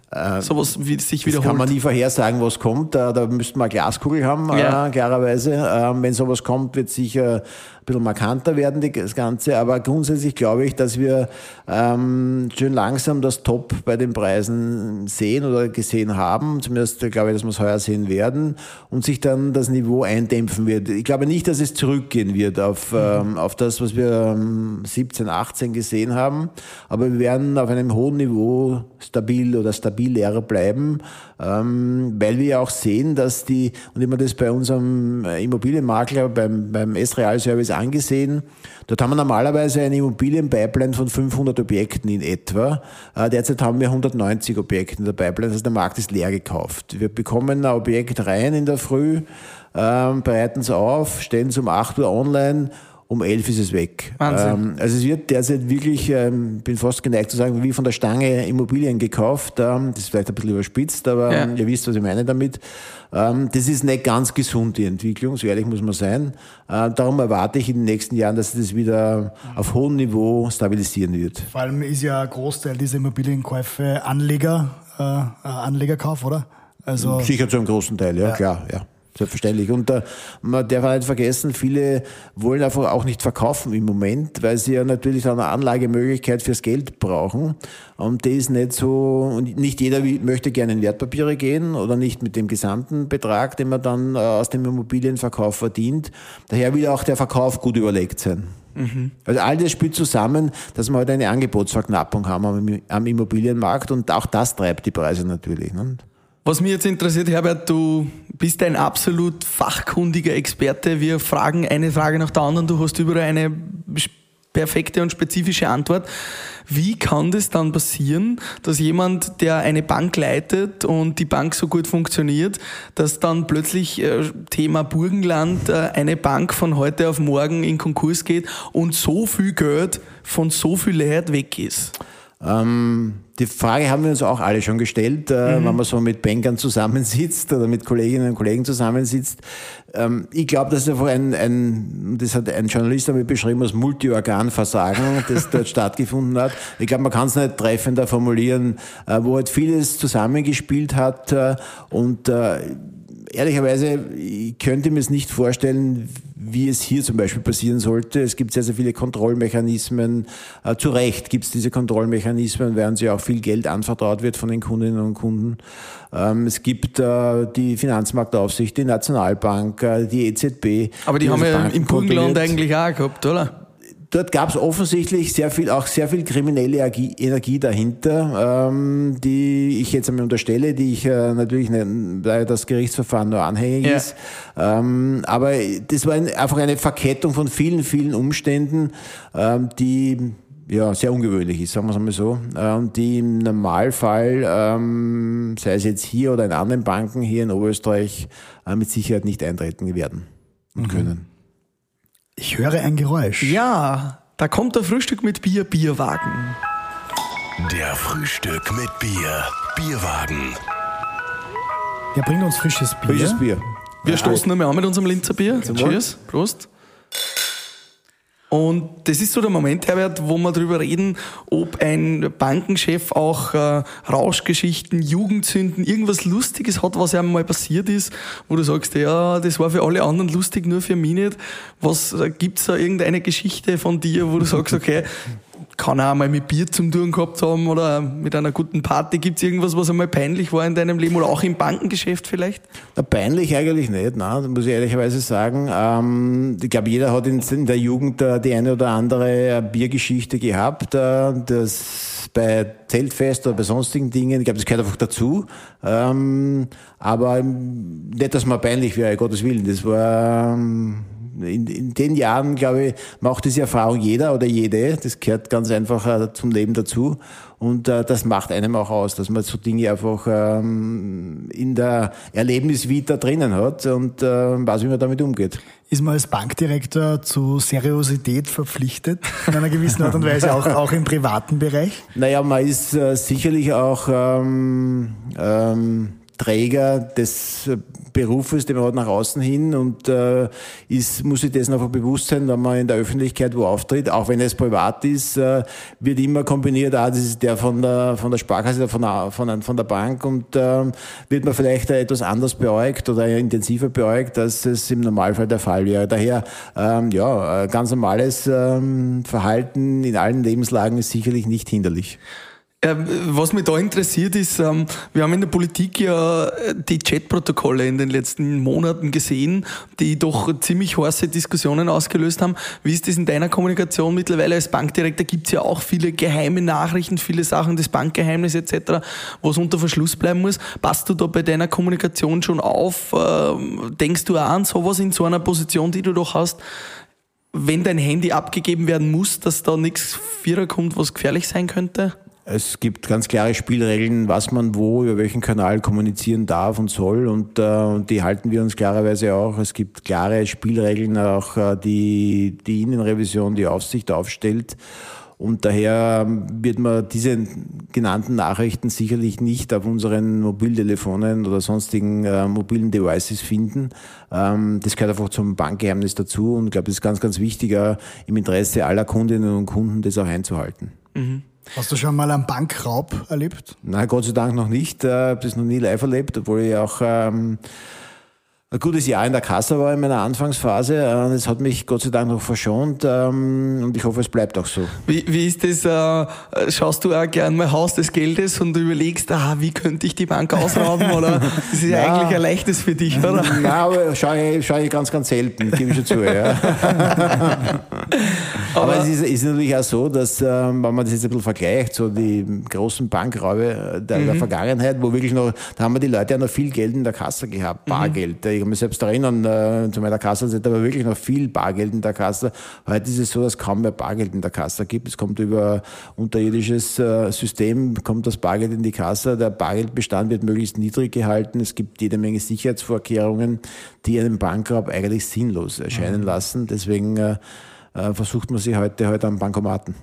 äh, sowas wie sich wiederholt. Das kann man nie vorhersagen, was kommt. Da, da müsste man eine Glaskugel haben, ja. äh, klarerweise. Ähm, wenn sowas kommt, wird sicher ein bisschen markanter werden, das Ganze. Aber grundsätzlich glaube ich, dass wir ähm, schön langsam das Top bei den Preisen sehen oder gesehen haben. Zumindest glaube ich, dass wir es heuer sehen werden und sich dann das Niveau eindämpfen wird. Ich glaube nicht, dass es zurückgehen wird auf, mhm. ähm, auf das, was wir 17, 18 gesehen haben. Aber wir werden auf einem hohen Niveau stabil oder stabiler bleiben, ähm, weil wir ja auch sehen, dass die, und immer das bei unserem Immobilienmakler, beim, beim S-Real-Service angesehen. Dort haben wir normalerweise eine Immobilienpipeline von 500 Objekten in etwa. Äh, derzeit haben wir 190 Objekte in der Pipeline, also der Markt ist leer gekauft. Wir bekommen ein Objekt rein in der Früh, ähm, bereiten es auf, stellen es um 8 Uhr online um elf ist es weg. Ähm, also es wird derzeit wirklich, ähm, bin fast geneigt zu sagen, wie von der Stange Immobilien gekauft. Ähm, das ist vielleicht ein bisschen überspitzt, aber ja. ihr wisst, was ich meine damit. Ähm, das ist nicht ganz gesund, die Entwicklung, so ehrlich muss man sein. Äh, darum erwarte ich in den nächsten Jahren, dass sich das wieder auf hohem Niveau stabilisieren wird. Vor allem ist ja ein Großteil dieser Immobilienkäufe Anleger, äh, Anlegerkauf, oder? Also, Sicher zu einem großen Teil, ja, ja. klar, ja. Selbstverständlich. Und äh, man darf nicht vergessen, viele wollen einfach auch nicht verkaufen im Moment, weil sie ja natürlich eine Anlagemöglichkeit fürs Geld brauchen. Und die ist nicht so, und nicht jeder möchte gerne in Wertpapiere gehen oder nicht mit dem gesamten Betrag, den man dann äh, aus dem Immobilienverkauf verdient. Daher will auch der Verkauf gut überlegt sein. Mhm. Also all das spielt zusammen, dass wir heute halt eine Angebotsverknappung haben am Immobilienmarkt und auch das treibt die Preise natürlich. Ne? Was mich jetzt interessiert, Herbert, du bist ein absolut fachkundiger Experte. Wir fragen eine Frage nach der anderen. Du hast überall eine perfekte und spezifische Antwort. Wie kann das dann passieren, dass jemand, der eine Bank leitet und die Bank so gut funktioniert, dass dann plötzlich äh, Thema Burgenland äh, eine Bank von heute auf morgen in Konkurs geht und so viel Geld von so viel Leid weg ist? Ähm, die Frage haben wir uns auch alle schon gestellt, äh, mhm. wenn man so mit Bankern zusammensitzt oder mit Kolleginnen und Kollegen zusammensitzt. Ähm, ich glaube, das ist einfach ein, ein, das hat ein Journalist damit beschrieben, als Multiorganversagen, das dort stattgefunden hat. Ich glaube, man kann es nicht treffender formulieren, äh, wo halt vieles zusammengespielt hat äh, und äh, ehrlicherweise, ich könnte mir es nicht vorstellen, wie es hier zum Beispiel passieren sollte. Es gibt sehr, sehr viele Kontrollmechanismen. Äh, zu Recht gibt es diese Kontrollmechanismen, während sie auch viel Geld anvertraut wird von den Kundinnen und Kunden. Ähm, es gibt äh, die Finanzmarktaufsicht, die Nationalbank, äh, die EZB. Aber die, die haben ja im Burgenland eigentlich auch gehabt, oder? Dort gab es offensichtlich sehr viel, auch sehr viel kriminelle Energie dahinter, ähm, die ich jetzt einmal unterstelle, die ich äh, natürlich, nicht, weil das Gerichtsverfahren nur anhängig ja. ist. Ähm, aber das war ein, einfach eine Verkettung von vielen, vielen Umständen, ähm, die ja, sehr ungewöhnlich ist, sagen wir es einmal so, ähm, die im Normalfall, ähm, sei es jetzt hier oder in anderen Banken hier in Oberösterreich, äh, mit Sicherheit nicht eintreten werden und mhm. können. Ich höre ein Geräusch. Ja, da kommt der Frühstück mit Bier, Bierwagen. Der Frühstück mit Bier, Bierwagen. Der bringt uns frisches Bier. Frisches Bier. Wir stoßen nochmal an mit unserem Linzer Bier. Cheers. Prost. Und das ist so der Moment, Herbert, wo wir darüber reden, ob ein Bankenchef auch äh, Rauschgeschichten, Jugendsünden, irgendwas Lustiges hat, was einem mal passiert ist, wo du sagst, ja, das war für alle anderen lustig, nur für mich nicht. Was äh, gibt's da irgendeine Geschichte von dir, wo du sagst, okay, kann auch einmal mit Bier zum Tun gehabt haben oder mit einer guten Party. Gibt es irgendwas, was einmal peinlich war in deinem Leben oder auch im Bankengeschäft vielleicht? Na, peinlich eigentlich nicht, nein, muss ich ehrlicherweise sagen. Ähm, ich glaube, jeder hat in, in der Jugend äh, die eine oder andere äh, Biergeschichte gehabt. Äh, das bei Zeltfest oder bei sonstigen Dingen, ich glaube, das gehört einfach dazu. Ähm, aber nicht, dass man peinlich wäre, Gottes Willen. Das war ähm, in, in den Jahren, glaube ich, macht diese Erfahrung jeder oder jede. Das gehört ganz einfach äh, zum Leben dazu. Und äh, das macht einem auch aus, dass man so Dinge einfach ähm, in der Erlebnisvita drinnen hat und äh, weiß, wie man damit umgeht. Ist man als Bankdirektor zu Seriosität verpflichtet, in einer gewissen Art und Weise, auch, auch im privaten Bereich? Naja, man ist äh, sicherlich auch ähm, ähm, Träger des Berufes, den man hat nach außen hin und äh, ist, muss sich dessen einfach bewusst sein, wenn man in der Öffentlichkeit wo auftritt, auch wenn es privat ist, äh, wird immer kombiniert, ah, das ist der von der, von der Sparkasse oder von der, von, von der Bank und äh, wird man vielleicht etwas anders beäugt oder intensiver beäugt, als es im Normalfall der Fall wäre. Daher, ähm, ja, ganz normales ähm, Verhalten in allen Lebenslagen ist sicherlich nicht hinderlich. Ähm, was mich da interessiert ist, ähm, wir haben in der Politik ja äh, die Chatprotokolle in den letzten Monaten gesehen, die doch ziemlich heiße Diskussionen ausgelöst haben. Wie ist das in deiner Kommunikation mittlerweile als Bankdirektor? Gibt es ja auch viele geheime Nachrichten, viele Sachen des Bankgeheimnisses etc., was unter Verschluss bleiben muss. Passt du da bei deiner Kommunikation schon auf? Ähm, denkst du an sowas in so einer Position, die du doch hast? Wenn dein Handy abgegeben werden muss, dass da nichts Vierer kommt, was gefährlich sein könnte? Es gibt ganz klare Spielregeln, was man wo, über welchen Kanal kommunizieren darf und soll und äh, die halten wir uns klarerweise auch. Es gibt klare Spielregeln, auch äh, die die Innenrevision, die Aufsicht aufstellt. Und daher wird man diese genannten Nachrichten sicherlich nicht auf unseren Mobiltelefonen oder sonstigen äh, mobilen Devices finden. Ähm, das gehört einfach zum Bankgeheimnis dazu und ich glaube, es ist ganz, ganz wichtig, äh, im Interesse aller Kundinnen und Kunden das auch einzuhalten. Mhm. Hast du schon mal einen Bankraub erlebt? Nein, Gott sei Dank noch nicht. Ich äh, habe das noch nie live erlebt, obwohl ich auch ähm, ein gutes Jahr in der Kasse war in meiner Anfangsphase. Äh, es hat mich Gott sei Dank noch verschont ähm, und ich hoffe, es bleibt auch so. Wie, wie ist das? Äh, schaust du auch gern mal Haus des Geldes und du überlegst, ah, wie könnte ich die Bank ausrauben? Oder das ist ja, ja eigentlich ein leichtes für dich, oder? Nein, aber schaue ich, schau ich ganz, ganz selten, gebe ich schon zu. Ja. aber, aber es ist, ist, natürlich auch so, dass, ähm, wenn man das jetzt ein bisschen vergleicht, so die großen Bankraube der, mhm. der Vergangenheit, wo wirklich noch, da haben wir die Leute ja noch viel Geld in der Kasse gehabt, mhm. Bargeld. Mhm kann mich selbst erinnern, äh, zu meiner Kassenzeit, da war wirklich noch viel Bargeld in der Kasse. Heute ist es so, dass kaum mehr Bargeld in der Kasse gibt. Es kommt über unterirdisches äh, System, kommt das Bargeld in die Kasse. Der Bargeldbestand wird möglichst niedrig gehalten. Es gibt jede Menge Sicherheitsvorkehrungen, die einen Bankraub eigentlich sinnlos erscheinen mhm. lassen. Deswegen äh, äh, versucht man sich heute halt am Bankomaten.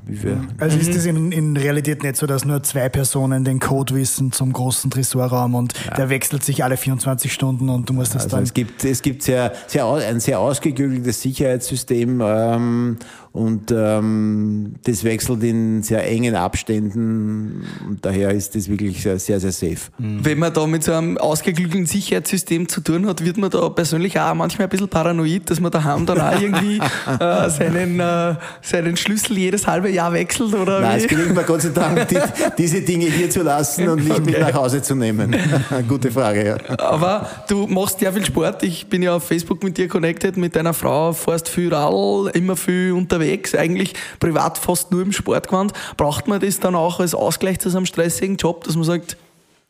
also ist es in, in, Realität nicht so, dass nur zwei Personen den Code wissen zum großen Tresorraum und ja. der wechselt sich alle 24 Stunden und du musst das also dann. Es gibt, es gibt sehr, sehr, ein sehr ausgeklügeltes Sicherheitssystem ähm, und ähm, das wechselt in sehr engen Abständen und daher ist das wirklich sehr, sehr, sehr safe. Mhm. Wenn man da mit so einem ausgeklügelten Sicherheitssystem zu tun hat, wird man da persönlich auch manchmal ein bisschen paranoid, dass man daheim dann auch irgendwie äh, seinen, äh, seinen Schlüssel jedes halbe Jahr wechselt? Oder Nein, wie? es gelingt mir Gott sei Dank, die, diese Dinge hier zu lassen und nicht okay. mit nach Hause zu nehmen. Gute Frage, ja. Aber du machst ja viel Sport. Ich bin ja auf Facebook mit dir connected, mit deiner Frau, fährst viel Radl, immer viel unterwegs eigentlich privat fast nur im Sport gewandt. Braucht man das dann auch als Ausgleich zu so einem stressigen Job, dass man sagt,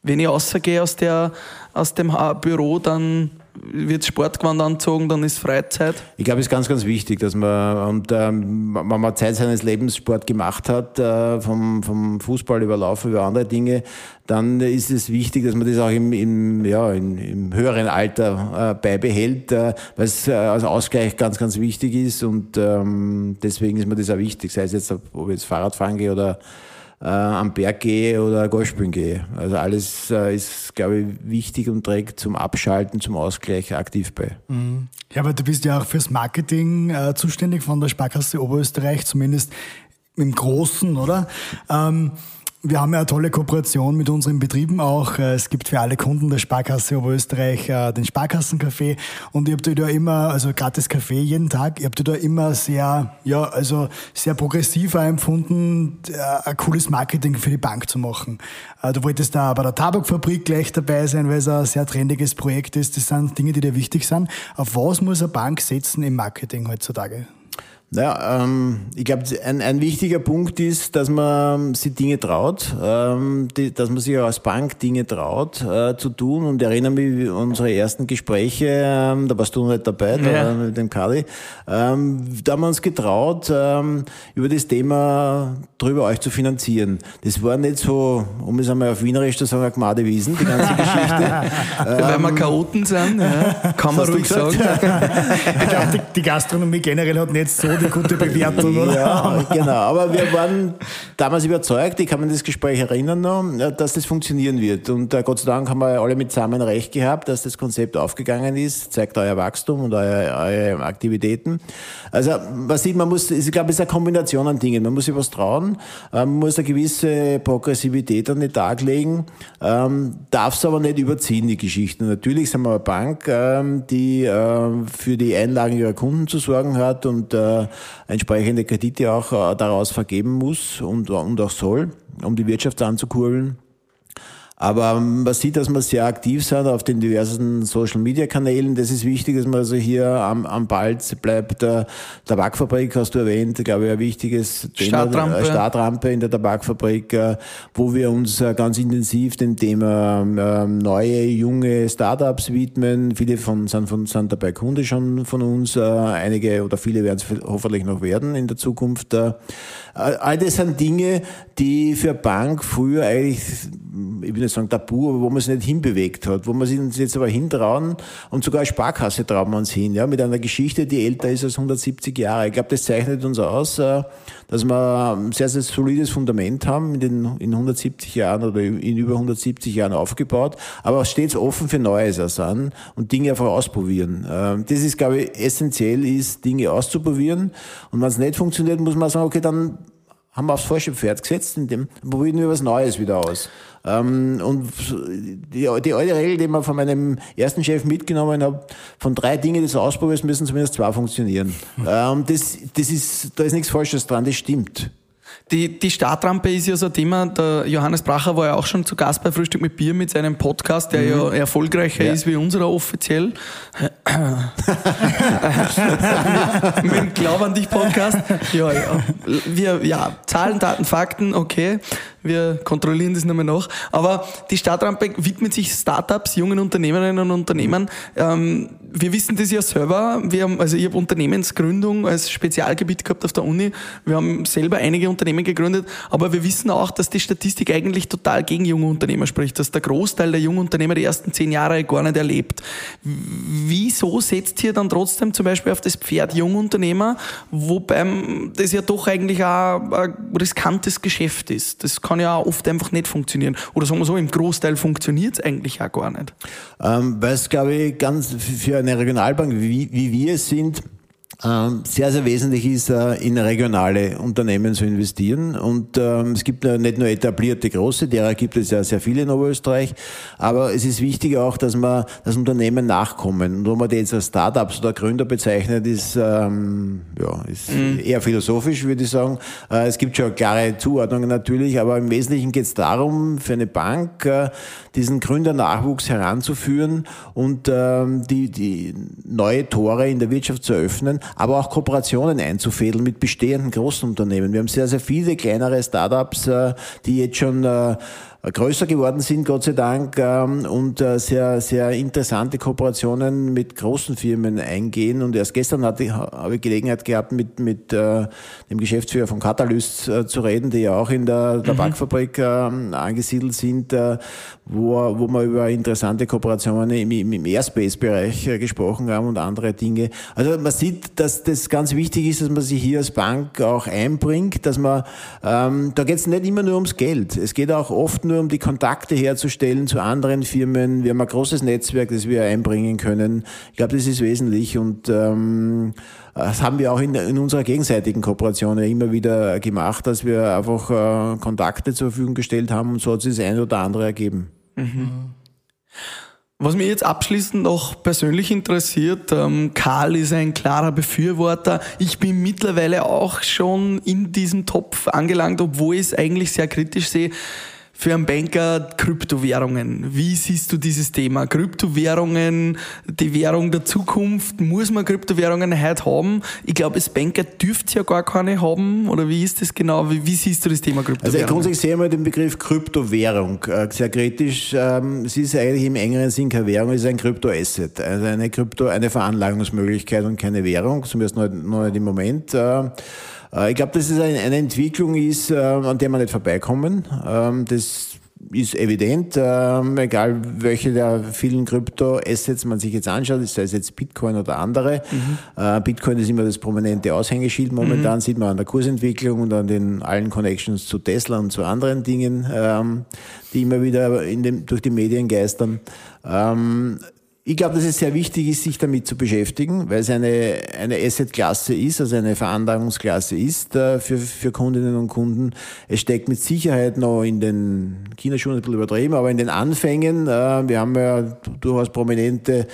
wenn ich rausgehe aus, der, aus dem Büro, dann wird Sportgewand anzogen, dann ist Freizeit? Ich glaube, es ist ganz, ganz wichtig, dass man, und ähm, wenn man Zeit seines Lebens Sport gemacht hat, äh, vom, vom Fußball über Laufen, über andere Dinge, dann ist es wichtig, dass man das auch im, im, ja, im, im höheren Alter äh, beibehält, äh, weil es äh, als Ausgleich ganz, ganz wichtig ist und ähm, deswegen ist mir das auch wichtig, sei es jetzt, ob ich jetzt Fahrrad fahren gehe oder äh, am Berg gehe oder Golfspielen gehe. Also alles äh, ist, glaube ich, wichtig und trägt zum Abschalten, zum Ausgleich aktiv bei. Mhm. Ja, aber du bist ja auch fürs Marketing äh, zuständig von der Sparkasse Oberösterreich, zumindest im Großen, oder? Ähm, wir haben ja eine tolle Kooperation mit unseren Betrieben auch. Äh, es gibt für alle Kunden der Sparkasse Oberösterreich äh, den Sparkassencafé und ihr habt da immer, also gratis Kaffee jeden Tag, ihr habt da immer sehr, ja, also sehr progressiv empfunden, äh, ein cooles Marketing für die Bank zu machen. Du wolltest da bei der Tabakfabrik gleich dabei sein, weil es ein sehr trendiges Projekt ist. Das sind Dinge, die dir wichtig sind. Auf was muss eine Bank setzen im Marketing heutzutage? Naja, ähm, ich glaube, ein, ein wichtiger Punkt ist, dass man sich Dinge traut, ähm, die, dass man sich auch als Bank Dinge traut äh, zu tun. Und ich erinnere mich an unsere ersten Gespräche, ähm, da warst du noch nicht dabei, da ja. mit dem Kadi. Ähm, da haben wir uns getraut, ähm, über das Thema drüber euch zu finanzieren. Das war nicht so, um es einmal auf Wienerisch zu sagen, eine Wiesen, die ganze Geschichte. Weil wir ähm, Chaoten sind, ja, kann man ruhig sagen. ich glaube, die, die Gastronomie generell hat nicht so eine gute Bewertung, oder? Ja, genau. Aber wir waren damals überzeugt, ich kann mich an das Gespräch erinnern noch, dass das funktionieren wird. Und äh, Gott sei Dank haben wir alle mitsammen recht gehabt, dass das Konzept aufgegangen ist, zeigt euer Wachstum und euer, eure Aktivitäten. Also, was sieht man muss, ich glaube, es ist eine Kombination an Dingen. Man muss sich was trauen, man muss eine gewisse Progressivität an den Tag legen, ähm, darf es aber nicht überziehen, die Geschichten. Natürlich sind wir eine Bank, ähm, die äh, für die Einlagen ihrer Kunden zu sorgen hat und äh, entsprechende Kredite auch äh, daraus vergeben muss und, und auch soll, um die Wirtschaft anzukurbeln. Aber man sieht, dass wir sehr aktiv sind auf den diversen Social-Media-Kanälen. Das ist wichtig, dass man also hier am, am Ball bleibt. Der Tabakfabrik hast du erwähnt, glaube ich, ein wichtiges Startrampe. Thema, Startrampe in der Tabakfabrik, äh, wo wir uns äh, ganz intensiv dem Thema ähm, neue, junge Startups widmen. Viele von, sind, von, sind dabei Kunde schon von uns. Äh, einige oder viele werden es hoffentlich noch werden in der Zukunft. All das sind Dinge, die für Bank früher eigentlich, ich will nicht sagen tabu, aber wo man sich nicht hinbewegt hat, wo man sich jetzt aber hintrauen und sogar als Sparkasse trauen wir uns hin, ja, mit einer Geschichte, die älter ist als 170 Jahre. Ich glaube, das zeichnet uns aus, äh, dass wir ein sehr, sehr solides Fundament haben in, den, in 170 Jahren oder in über 170 Jahren aufgebaut, aber stets offen für Neues also an und Dinge einfach ausprobieren. Ähm, das ist, glaube ich, essentiell ist, Dinge auszuprobieren und wenn es nicht funktioniert, muss man sagen, okay, dann haben wir aufs falsche Pferd gesetzt, in dem probieren wir was Neues wieder aus. Ähm, und die, die alte Regel, die man von meinem ersten Chef mitgenommen habe, von drei Dingen, die du ausprobierst, müssen zumindest zwei funktionieren. Ähm, das, das ist, da ist nichts Falsches dran, das stimmt. Die, die Startrampe ist ja so ein Thema. Der Johannes Bracher war ja auch schon zu Gast bei Frühstück mit Bier mit seinem Podcast, der mhm. ja erfolgreicher ja. ist wie unserer offiziell. mit, dem Glaub an dich Podcast. Ja, ja. Wir, ja, Zahlen, Daten, Fakten, okay. Wir kontrollieren das nochmal nach. Aber die Startrampe widmet sich Startups, jungen Unternehmerinnen und Unternehmern. Ähm, wir wissen das ja selber. Wir haben, also ich habe Unternehmensgründung als Spezialgebiet gehabt auf der Uni. Wir haben selber einige Unternehmen gegründet, aber wir wissen auch, dass die Statistik eigentlich total gegen junge Unternehmer spricht, dass der Großteil der jungen Unternehmer die ersten zehn Jahre gar nicht erlebt. Wieso setzt ihr dann trotzdem zum Beispiel auf das Pferd Jungunternehmer, wobei das ja doch eigentlich auch ein riskantes Geschäft ist? Das kann ja oft einfach nicht funktionieren. Oder sagen wir so, im Großteil funktioniert es eigentlich auch gar nicht. Ähm, weil es, glaube ich, ganz für eine Regionalbank, wie, wie wir es sind, sehr, sehr wesentlich ist, äh, in regionale Unternehmen zu investieren. Und ähm, es gibt nicht nur etablierte große, derer gibt es ja sehr viele in Oberösterreich, aber es ist wichtig auch, dass man das Unternehmen nachkommen. Und wo man die jetzt als Startups oder Gründer bezeichnet, ist, ähm, ja, ist mhm. eher philosophisch, würde ich sagen. Äh, es gibt schon klare Zuordnungen natürlich, aber im Wesentlichen geht es darum, für eine Bank äh, diesen Gründernachwuchs heranzuführen und ähm, die, die neue Tore in der Wirtschaft zu eröffnen aber auch Kooperationen einzufädeln mit bestehenden großen Unternehmen. Wir haben sehr, sehr viele kleinere Startups, äh, die jetzt schon äh, größer geworden sind, Gott sei Dank, ähm, und äh, sehr, sehr interessante Kooperationen mit großen Firmen eingehen. Und erst gestern hatte, habe ich Gelegenheit gehabt, mit, mit äh, dem Geschäftsführer von Catalyst äh, zu reden, die ja auch in der Tabakfabrik mhm. äh, angesiedelt sind, äh, wo, wo wir über interessante Kooperationen im, im Airspace-Bereich äh, gesprochen haben und andere Dinge. Also man sieht, dass das ganz wichtig ist, dass man sich hier als Bank auch einbringt, dass man, ähm, da geht es nicht immer nur ums Geld. Es geht auch oft nur um die Kontakte herzustellen zu anderen Firmen. Wir haben ein großes Netzwerk, das wir einbringen können. Ich glaube, das ist wesentlich und ähm, das haben wir auch in, in unserer gegenseitigen Kooperation immer wieder gemacht, dass wir einfach äh, Kontakte zur Verfügung gestellt haben und so hat sich das eine oder andere ergeben. Mhm. Was mich jetzt abschließend noch persönlich interessiert, ähm, Karl ist ein klarer Befürworter. Ich bin mittlerweile auch schon in diesem Topf angelangt, obwohl ich es eigentlich sehr kritisch sehe für einen Banker Kryptowährungen. Wie siehst du dieses Thema? Kryptowährungen, die Währung der Zukunft, muss man Kryptowährungen heute haben? Ich glaube, als Banker dürft ja gar keine haben. Oder wie ist das genau? Wie, wie siehst du das Thema Kryptowährung? Also grundsätzlich sehe ich mal den Begriff Kryptowährung äh, sehr kritisch. Ähm, es ist eigentlich im engeren Sinn keine Währung, es ist ein Kryptoasset. Also eine Krypto, eine Veranlagungsmöglichkeit und keine Währung, zumindest noch, nicht im Moment. Äh, ich glaube, dass es eine, Entwicklung ist, äh, an der wir nicht vorbeikommen. Ähm, das ist evident, ähm, egal welche der vielen Krypto-Assets man sich jetzt anschaut, sei es jetzt Bitcoin oder andere. Mhm. Äh, Bitcoin ist immer das prominente Aushängeschild momentan, mhm. sieht man an der Kursentwicklung und an den allen Connections zu Tesla und zu anderen Dingen, ähm, die immer wieder in dem, durch die Medien geistern. Ich glaube, dass es sehr wichtig ist, sich damit zu beschäftigen, weil es eine, eine Asset-Klasse ist, also eine Veranlagungsklasse ist äh, für, für Kundinnen und Kunden. Es steckt mit Sicherheit noch in den Kinderschuhen ein bisschen übertrieben, aber in den Anfängen. Äh, wir haben ja durchaus prominente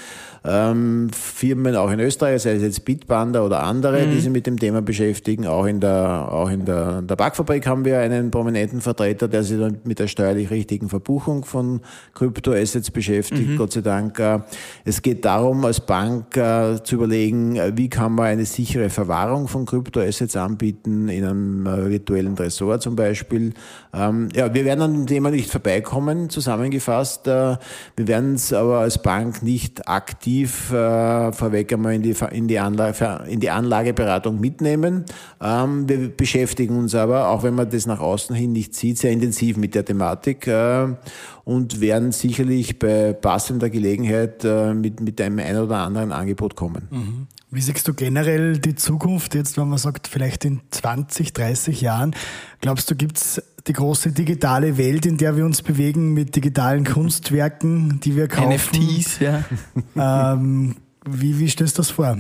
ähm, Firmen auch in Österreich, sei es jetzt Bitbanda oder andere, mhm. die sich mit dem Thema beschäftigen. Auch in der, auch in der, der Backfabrik haben wir einen prominenten Vertreter, der sich dann mit der steuerlich richtigen Verbuchung von Kryptoassets beschäftigt, mhm. Gott sei Dank. Äh, es geht darum, als Bank äh, zu überlegen, äh, wie kann man eine sichere Verwahrung von Kryptoassets anbieten, in einem äh, virtuellen Tresor zum Beispiel. Ähm, ja, wir werden an dem Thema nicht vorbeikommen, zusammengefasst. Äh, wir werden es aber als Bank nicht aktiv aktiv äh, vorweg einmal in die, in, die Anlage, in die Anlageberatung mitnehmen. Ähm, wir beschäftigen uns aber, auch wenn man das nach außen hin nicht sieht, sehr intensiv mit der Thematik äh, und werden sicherlich bei passender Gelegenheit äh, mit, mit einem ein oder anderen Angebot kommen. Mhm. Wie siehst du generell die Zukunft jetzt, wenn man sagt, vielleicht in 20, 30 Jahren? Glaubst du, gibt es die große digitale Welt, in der wir uns bewegen mit digitalen Kunstwerken, die wir kaufen? NFTs, ja. Ähm, wie, wie stellst du das vor?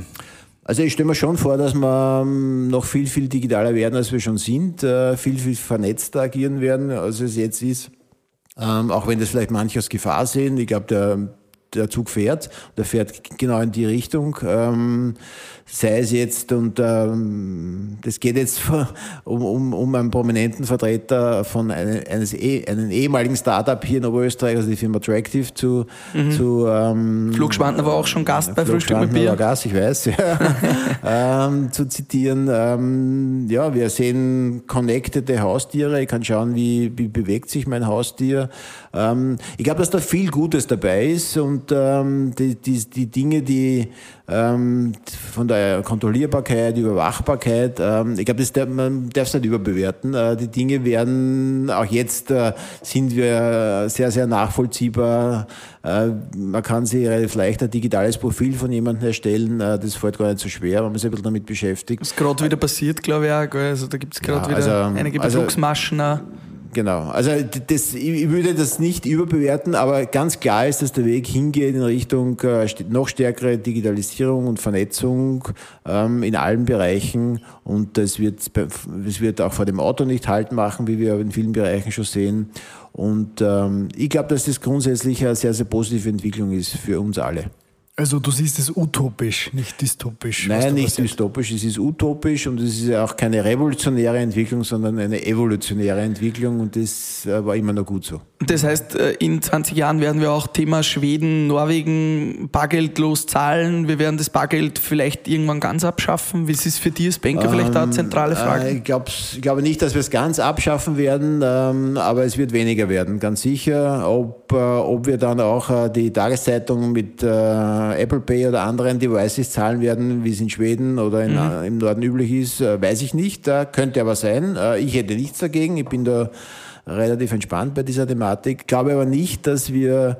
Also ich stelle mir schon vor, dass wir ähm, noch viel, viel digitaler werden, als wir schon sind, äh, viel, viel vernetzter agieren werden, als es jetzt ist. Ähm, auch wenn das vielleicht manche als Gefahr sehen. Ich glaube, der der Zug fährt. Der fährt genau in die Richtung. Ähm, sei es jetzt, und ähm, das geht jetzt um, um, um einen prominenten Vertreter von eine, eines eh, einen ehemaligen Startup hier in Oberösterreich, also die Firma Tractive, zu, mhm. zu ähm, Flugschwantner war auch schon Gast bei Frühstück mit Bier. War Gast, ich weiß, ja. ähm, zu zitieren. Ähm, ja, wir sehen connectede Haustiere. Ich kann schauen, wie, wie bewegt sich mein Haustier. Ähm, ich glaube, dass da viel Gutes dabei ist und ähm, die, die, die Dinge, die ähm, von der Kontrollierbarkeit, Überwachbarkeit. Ähm, ich glaube, darf, man darf es nicht überbewerten. Äh, die Dinge werden, auch jetzt äh, sind wir sehr, sehr nachvollziehbar. Äh, man kann sich relativ leicht ein digitales Profil von jemandem erstellen. Äh, das fällt gar nicht so schwer, wenn man sich ein bisschen damit beschäftigt. Das ist gerade wieder passiert, glaube ich auch. Also da gibt es gerade ja, wieder also, einige Betrugsmaschen. Also, Genau. Also das, ich würde das nicht überbewerten, aber ganz klar ist, dass der Weg hingeht in Richtung äh, noch stärkere Digitalisierung und Vernetzung ähm, in allen Bereichen. Und das wird, das wird auch vor dem Auto nicht Halt machen, wie wir in vielen Bereichen schon sehen. Und ähm, ich glaube, dass das grundsätzlich eine sehr, sehr positive Entwicklung ist für uns alle. Also du siehst es utopisch, nicht dystopisch. Nein, nicht dystopisch, es ist utopisch und es ist ja auch keine revolutionäre Entwicklung, sondern eine evolutionäre Entwicklung und das äh, war immer noch gut so. Das heißt, äh, in 20 Jahren werden wir auch Thema Schweden, Norwegen bargeldlos zahlen. Wir werden das Bargeld vielleicht irgendwann ganz abschaffen. Wie ist es für dich als Banker vielleicht eine zentrale ähm, Frage? Äh, ich, ich glaube nicht, dass wir es ganz abschaffen werden, ähm, aber es wird weniger werden, ganz sicher. Ob, äh, ob wir dann auch äh, die Tageszeitung mit äh, Apple Pay oder anderen Devices zahlen werden, wie es in Schweden oder in, mhm. im Norden üblich ist, äh, weiß ich nicht. könnte aber sein. ich hätte nichts dagegen. Ich bin da relativ entspannt bei dieser Thematik. Ich glaube aber nicht, dass wir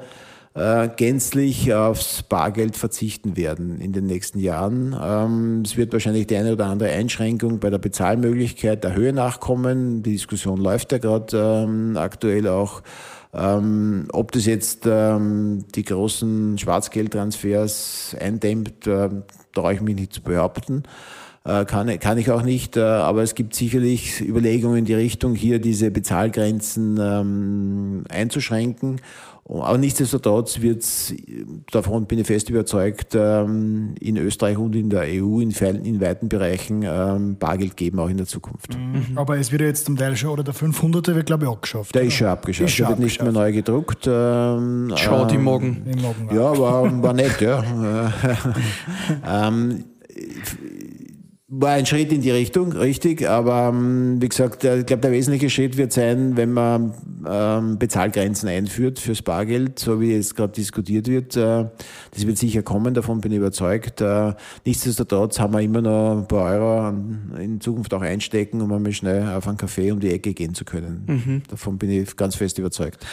äh, gänzlich aufs Bargeld verzichten werden in den nächsten Jahren. Ähm, es wird wahrscheinlich die eine oder andere Einschränkung bei der Bezahlmöglichkeit der Höhe nachkommen. Die Diskussion läuft ja gerade ähm, aktuell auch. Ähm, ob das jetzt ähm, die großen Schwarzgeldtransfers eindämmt, äh, traue ich mich nicht zu behaupten. Äh, kann, kann ich auch nicht, äh, aber es gibt sicherlich Überlegungen in die Richtung, hier diese Bezahlgrenzen ähm, einzuschränken. Aber nichtsdestotrotz wird es, davon bin ich fest überzeugt, ähm, in Österreich und in der EU in, in weiten Bereichen ähm, Bargeld geben, auch in der Zukunft. Mhm. Aber es wird ja jetzt zum Teil schon, oder der 500er wird glaube ich auch geschafft. Der oder? ist schon abgeschafft, ist der wird nicht mehr neu gedruckt. Ähm, Schaut im Morgen. Im Morgen ja, war, war nett, ja. ähm, war ein Schritt in die Richtung, richtig, aber ähm, wie gesagt, ich glaube, der wesentliche Schritt wird sein, wenn man ähm, Bezahlgrenzen einführt fürs Bargeld, so wie es gerade diskutiert wird. Äh, das wird sicher kommen, davon bin ich überzeugt. Äh, nichtsdestotrotz haben wir immer noch ein paar Euro in Zukunft auch einstecken, um einmal schnell auf einen Kaffee um die Ecke gehen zu können. Mhm. Davon bin ich ganz fest überzeugt.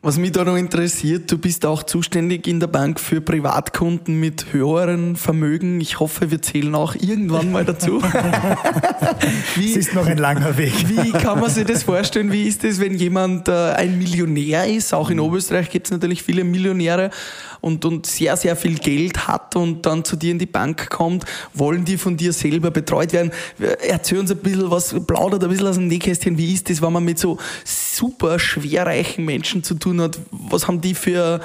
Was mich da noch interessiert, du bist auch zuständig in der Bank für Privatkunden mit höheren Vermögen. Ich hoffe, wir zählen auch irgendwann mal dazu dazu. Wie, es ist noch ein langer Weg. Wie kann man sich das vorstellen? Wie ist es, wenn jemand äh, ein Millionär ist? Auch in mhm. Oberösterreich gibt es natürlich viele Millionäre und, und sehr, sehr viel Geld hat und dann zu dir in die Bank kommt. Wollen die von dir selber betreut werden? Erzähl uns ein bisschen was, plaudert ein bisschen aus dem Nähkästchen. Wie ist das, wenn man mit so super schwerreichen Menschen zu tun hat? Was haben die für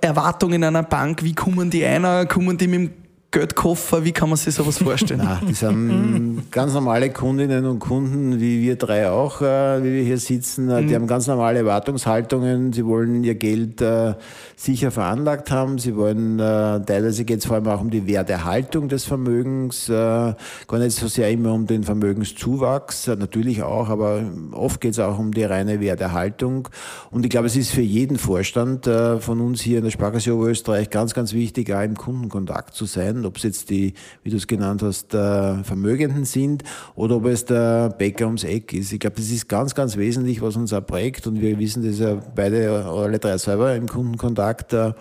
Erwartungen in einer Bank? Wie kommen die einer? Kommen die mit dem Geldkoffer, wie kann man sich sowas vorstellen? Nein, die sind ganz normale Kundinnen und Kunden, wie wir drei auch, äh, wie wir hier sitzen. Die mhm. haben ganz normale Erwartungshaltungen. Sie wollen ihr Geld äh, sicher veranlagt haben. Sie wollen, äh, teilweise geht es vor allem auch um die Werterhaltung des Vermögens, gar nicht so sehr immer um den Vermögenszuwachs, natürlich auch, aber oft geht es auch um die reine Werterhaltung. Und ich glaube, es ist für jeden Vorstand von uns hier in der Sparkasse Oberösterreich ganz, ganz wichtig, auch im Kundenkontakt zu sein ob es jetzt die, wie du es genannt hast, der Vermögenden sind oder ob es der Bäcker ums Eck ist. Ich glaube, das ist ganz, ganz wesentlich, was uns auch prägt und wir wissen das ja beide, alle drei selber im Kundenkontakt, äh,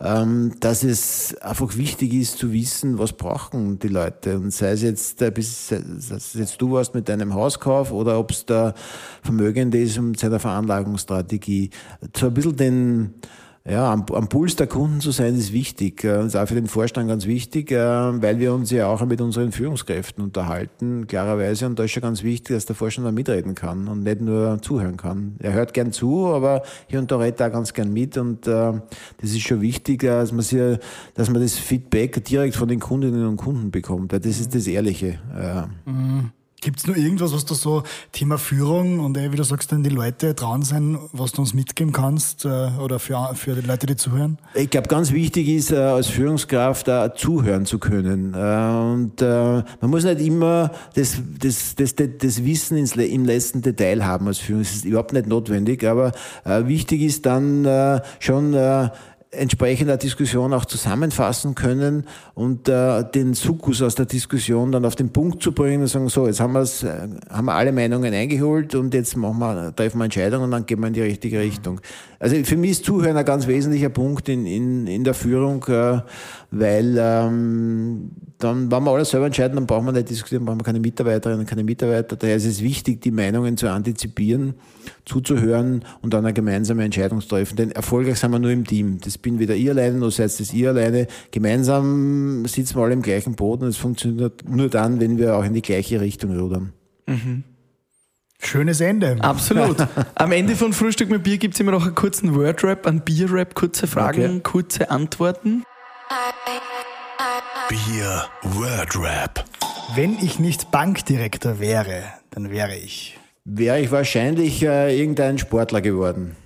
ähm, dass es einfach wichtig ist zu wissen, was brauchen die Leute. Und sei es jetzt, äh, sei es jetzt du warst mit deinem Hauskauf oder ob es der Vermögende ist mit seiner Veranlagungsstrategie. So ein bisschen den, ja, am, am, Puls der Kunden zu sein, ist wichtig. Das ist auch für den Vorstand ganz wichtig, äh, weil wir uns ja auch mit unseren Führungskräften unterhalten, klarerweise. Und da ist schon ganz wichtig, dass der Vorstand da mitreden kann und nicht nur zuhören kann. Er hört gern zu, aber hier und da redet er auch ganz gern mit. Und äh, das ist schon wichtig, dass man, sich, dass man das Feedback direkt von den Kundinnen und Kunden bekommt. Das ist das Ehrliche. Mhm. Gibt es nur irgendwas, was du so Thema Führung und äh, wie du sagst, dann die Leute dran sein, was du uns mitgeben kannst äh, oder für, für die Leute, die zuhören? Ich glaube, ganz wichtig ist, äh, als Führungskraft zuhören zu können. Und man muss nicht immer das, das, das, das, das Wissen ins, im letzten Detail haben als Führung. Das ist überhaupt nicht notwendig, aber wichtig ist dann schon entsprechender Diskussion auch zusammenfassen können und äh, den Sukkus aus der Diskussion dann auf den Punkt zu bringen und sagen, so, jetzt haben, wir's, äh, haben wir alle Meinungen eingeholt und jetzt machen wir, treffen wir Entscheidungen und dann gehen wir in die richtige Richtung. Also für mich ist Zuhören ein ganz wesentlicher Punkt in, in, in der Führung, äh, weil ähm, dann, wenn wir alles selber entscheiden, dann brauchen wir nicht diskutieren, brauchen wir keine Mitarbeiterinnen, keine Mitarbeiter. Daher ist es wichtig, die Meinungen zu antizipieren, zuzuhören und dann eine gemeinsame Entscheidung zu treffen. Denn erfolgreich sind wir nur im Team. Das bin weder ihr alleine, noch seid das ihr alleine. Gemeinsam sitzen wir alle im gleichen Boot und es funktioniert nur dann, wenn wir auch in die gleiche Richtung rudern. Mhm. Schönes Ende. Absolut. Am Ende von Frühstück mit Bier gibt es immer noch einen kurzen Wordrap, einen Bierrap, kurze Fragen, okay. kurze Antworten. Bier Word Rap. Wenn ich nicht Bankdirektor wäre, dann wäre ich. Wäre ich wahrscheinlich äh, irgendein Sportler geworden.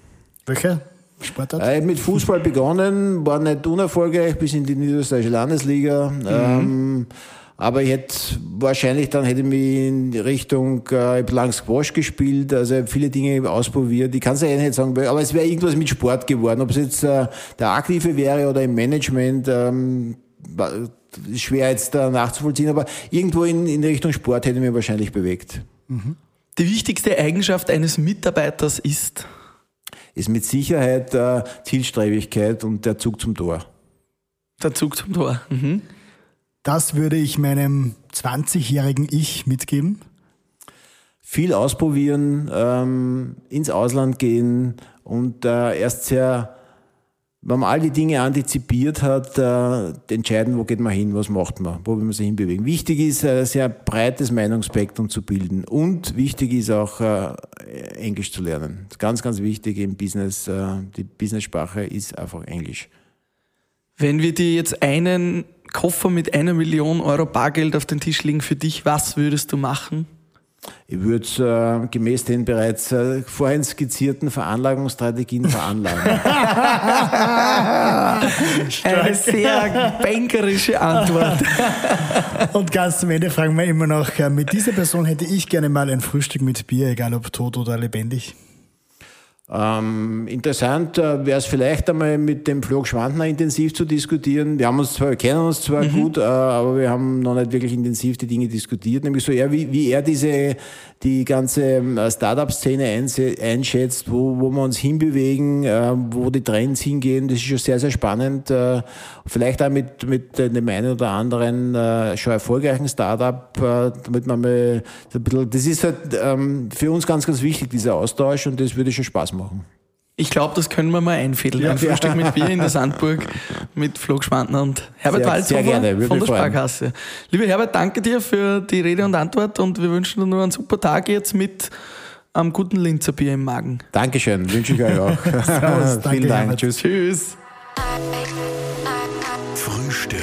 Welcher Sportart? Äh, mit Fußball begonnen, war nicht unerfolgreich bis in die niederösterreichische Landesliga. Ähm, aber ich hätte wahrscheinlich dann hätte ich mich in Richtung, äh, lang Squash gespielt, also viele Dinge ausprobiert. Ich kann es ja eh nicht sagen, aber es wäre irgendwas mit Sport geworden. Ob es jetzt äh, der Aktive wäre oder im Management, ähm, schwer jetzt da nachzuvollziehen, aber irgendwo in, in Richtung Sport hätte ich mich wahrscheinlich bewegt. Die wichtigste Eigenschaft eines Mitarbeiters ist. Ist mit Sicherheit äh, Zielstrebigkeit und der Zug zum Tor. Der Zug zum Tor. Mhm. Das würde ich meinem 20-jährigen Ich mitgeben. viel ausprobieren, ähm, ins Ausland gehen und äh, erst sehr, wenn man all die Dinge antizipiert hat, äh, entscheiden, wo geht man hin, was macht man, wo will man sich hinbewegen. Wichtig ist, äh, ein sehr breites Meinungsspektrum zu bilden und wichtig ist auch, äh, Englisch zu lernen. Ganz, ganz wichtig im Business. Äh, die Business-Sprache ist einfach Englisch. Wenn wir dir jetzt einen Koffer mit einer Million Euro Bargeld auf den Tisch legen für dich, was würdest du machen? Ich würde äh, gemäß den bereits äh, vorhin skizzierten Veranlagungsstrategien veranlagen. Eine sehr bankerische Antwort. Und ganz zum Ende fragen wir immer noch, äh, mit dieser Person hätte ich gerne mal ein Frühstück mit Bier, egal ob tot oder lebendig. Ähm, interessant äh, wäre es vielleicht einmal mit dem Flo Schwandner intensiv zu diskutieren. Wir haben uns zwar, wir kennen uns zwar gut, äh, aber wir haben noch nicht wirklich intensiv die Dinge diskutiert. Nämlich so eher, wie, wie er diese, die ganze ähm, Startup-Szene einschätzt, wo, wo wir uns hinbewegen, äh, wo die Trends hingehen. Das ist schon sehr, sehr spannend. Äh, vielleicht auch mit, mit dem einen oder anderen äh, schon erfolgreichen Startup, äh, damit man mal ein bisschen, das ist halt ähm, für uns ganz, ganz wichtig, dieser Austausch und das würde schon Spaß machen. Ich glaube, das können wir mal einfädeln. Ein Frühstück mit Bier in der Sandburg mit Flo Schwantner und Herbert Sehr- Walzhofer sehr gerne, würde von der. Sparkasse. Lieber Herbert, danke dir für die Rede und Antwort und wir wünschen dir nur einen super Tag jetzt mit einem guten Linzer Bier im Magen. Dankeschön, wünsche ich euch auch. Servus, danke, Vielen Dank, Herbert. tschüss. Tschüss. Frühstück.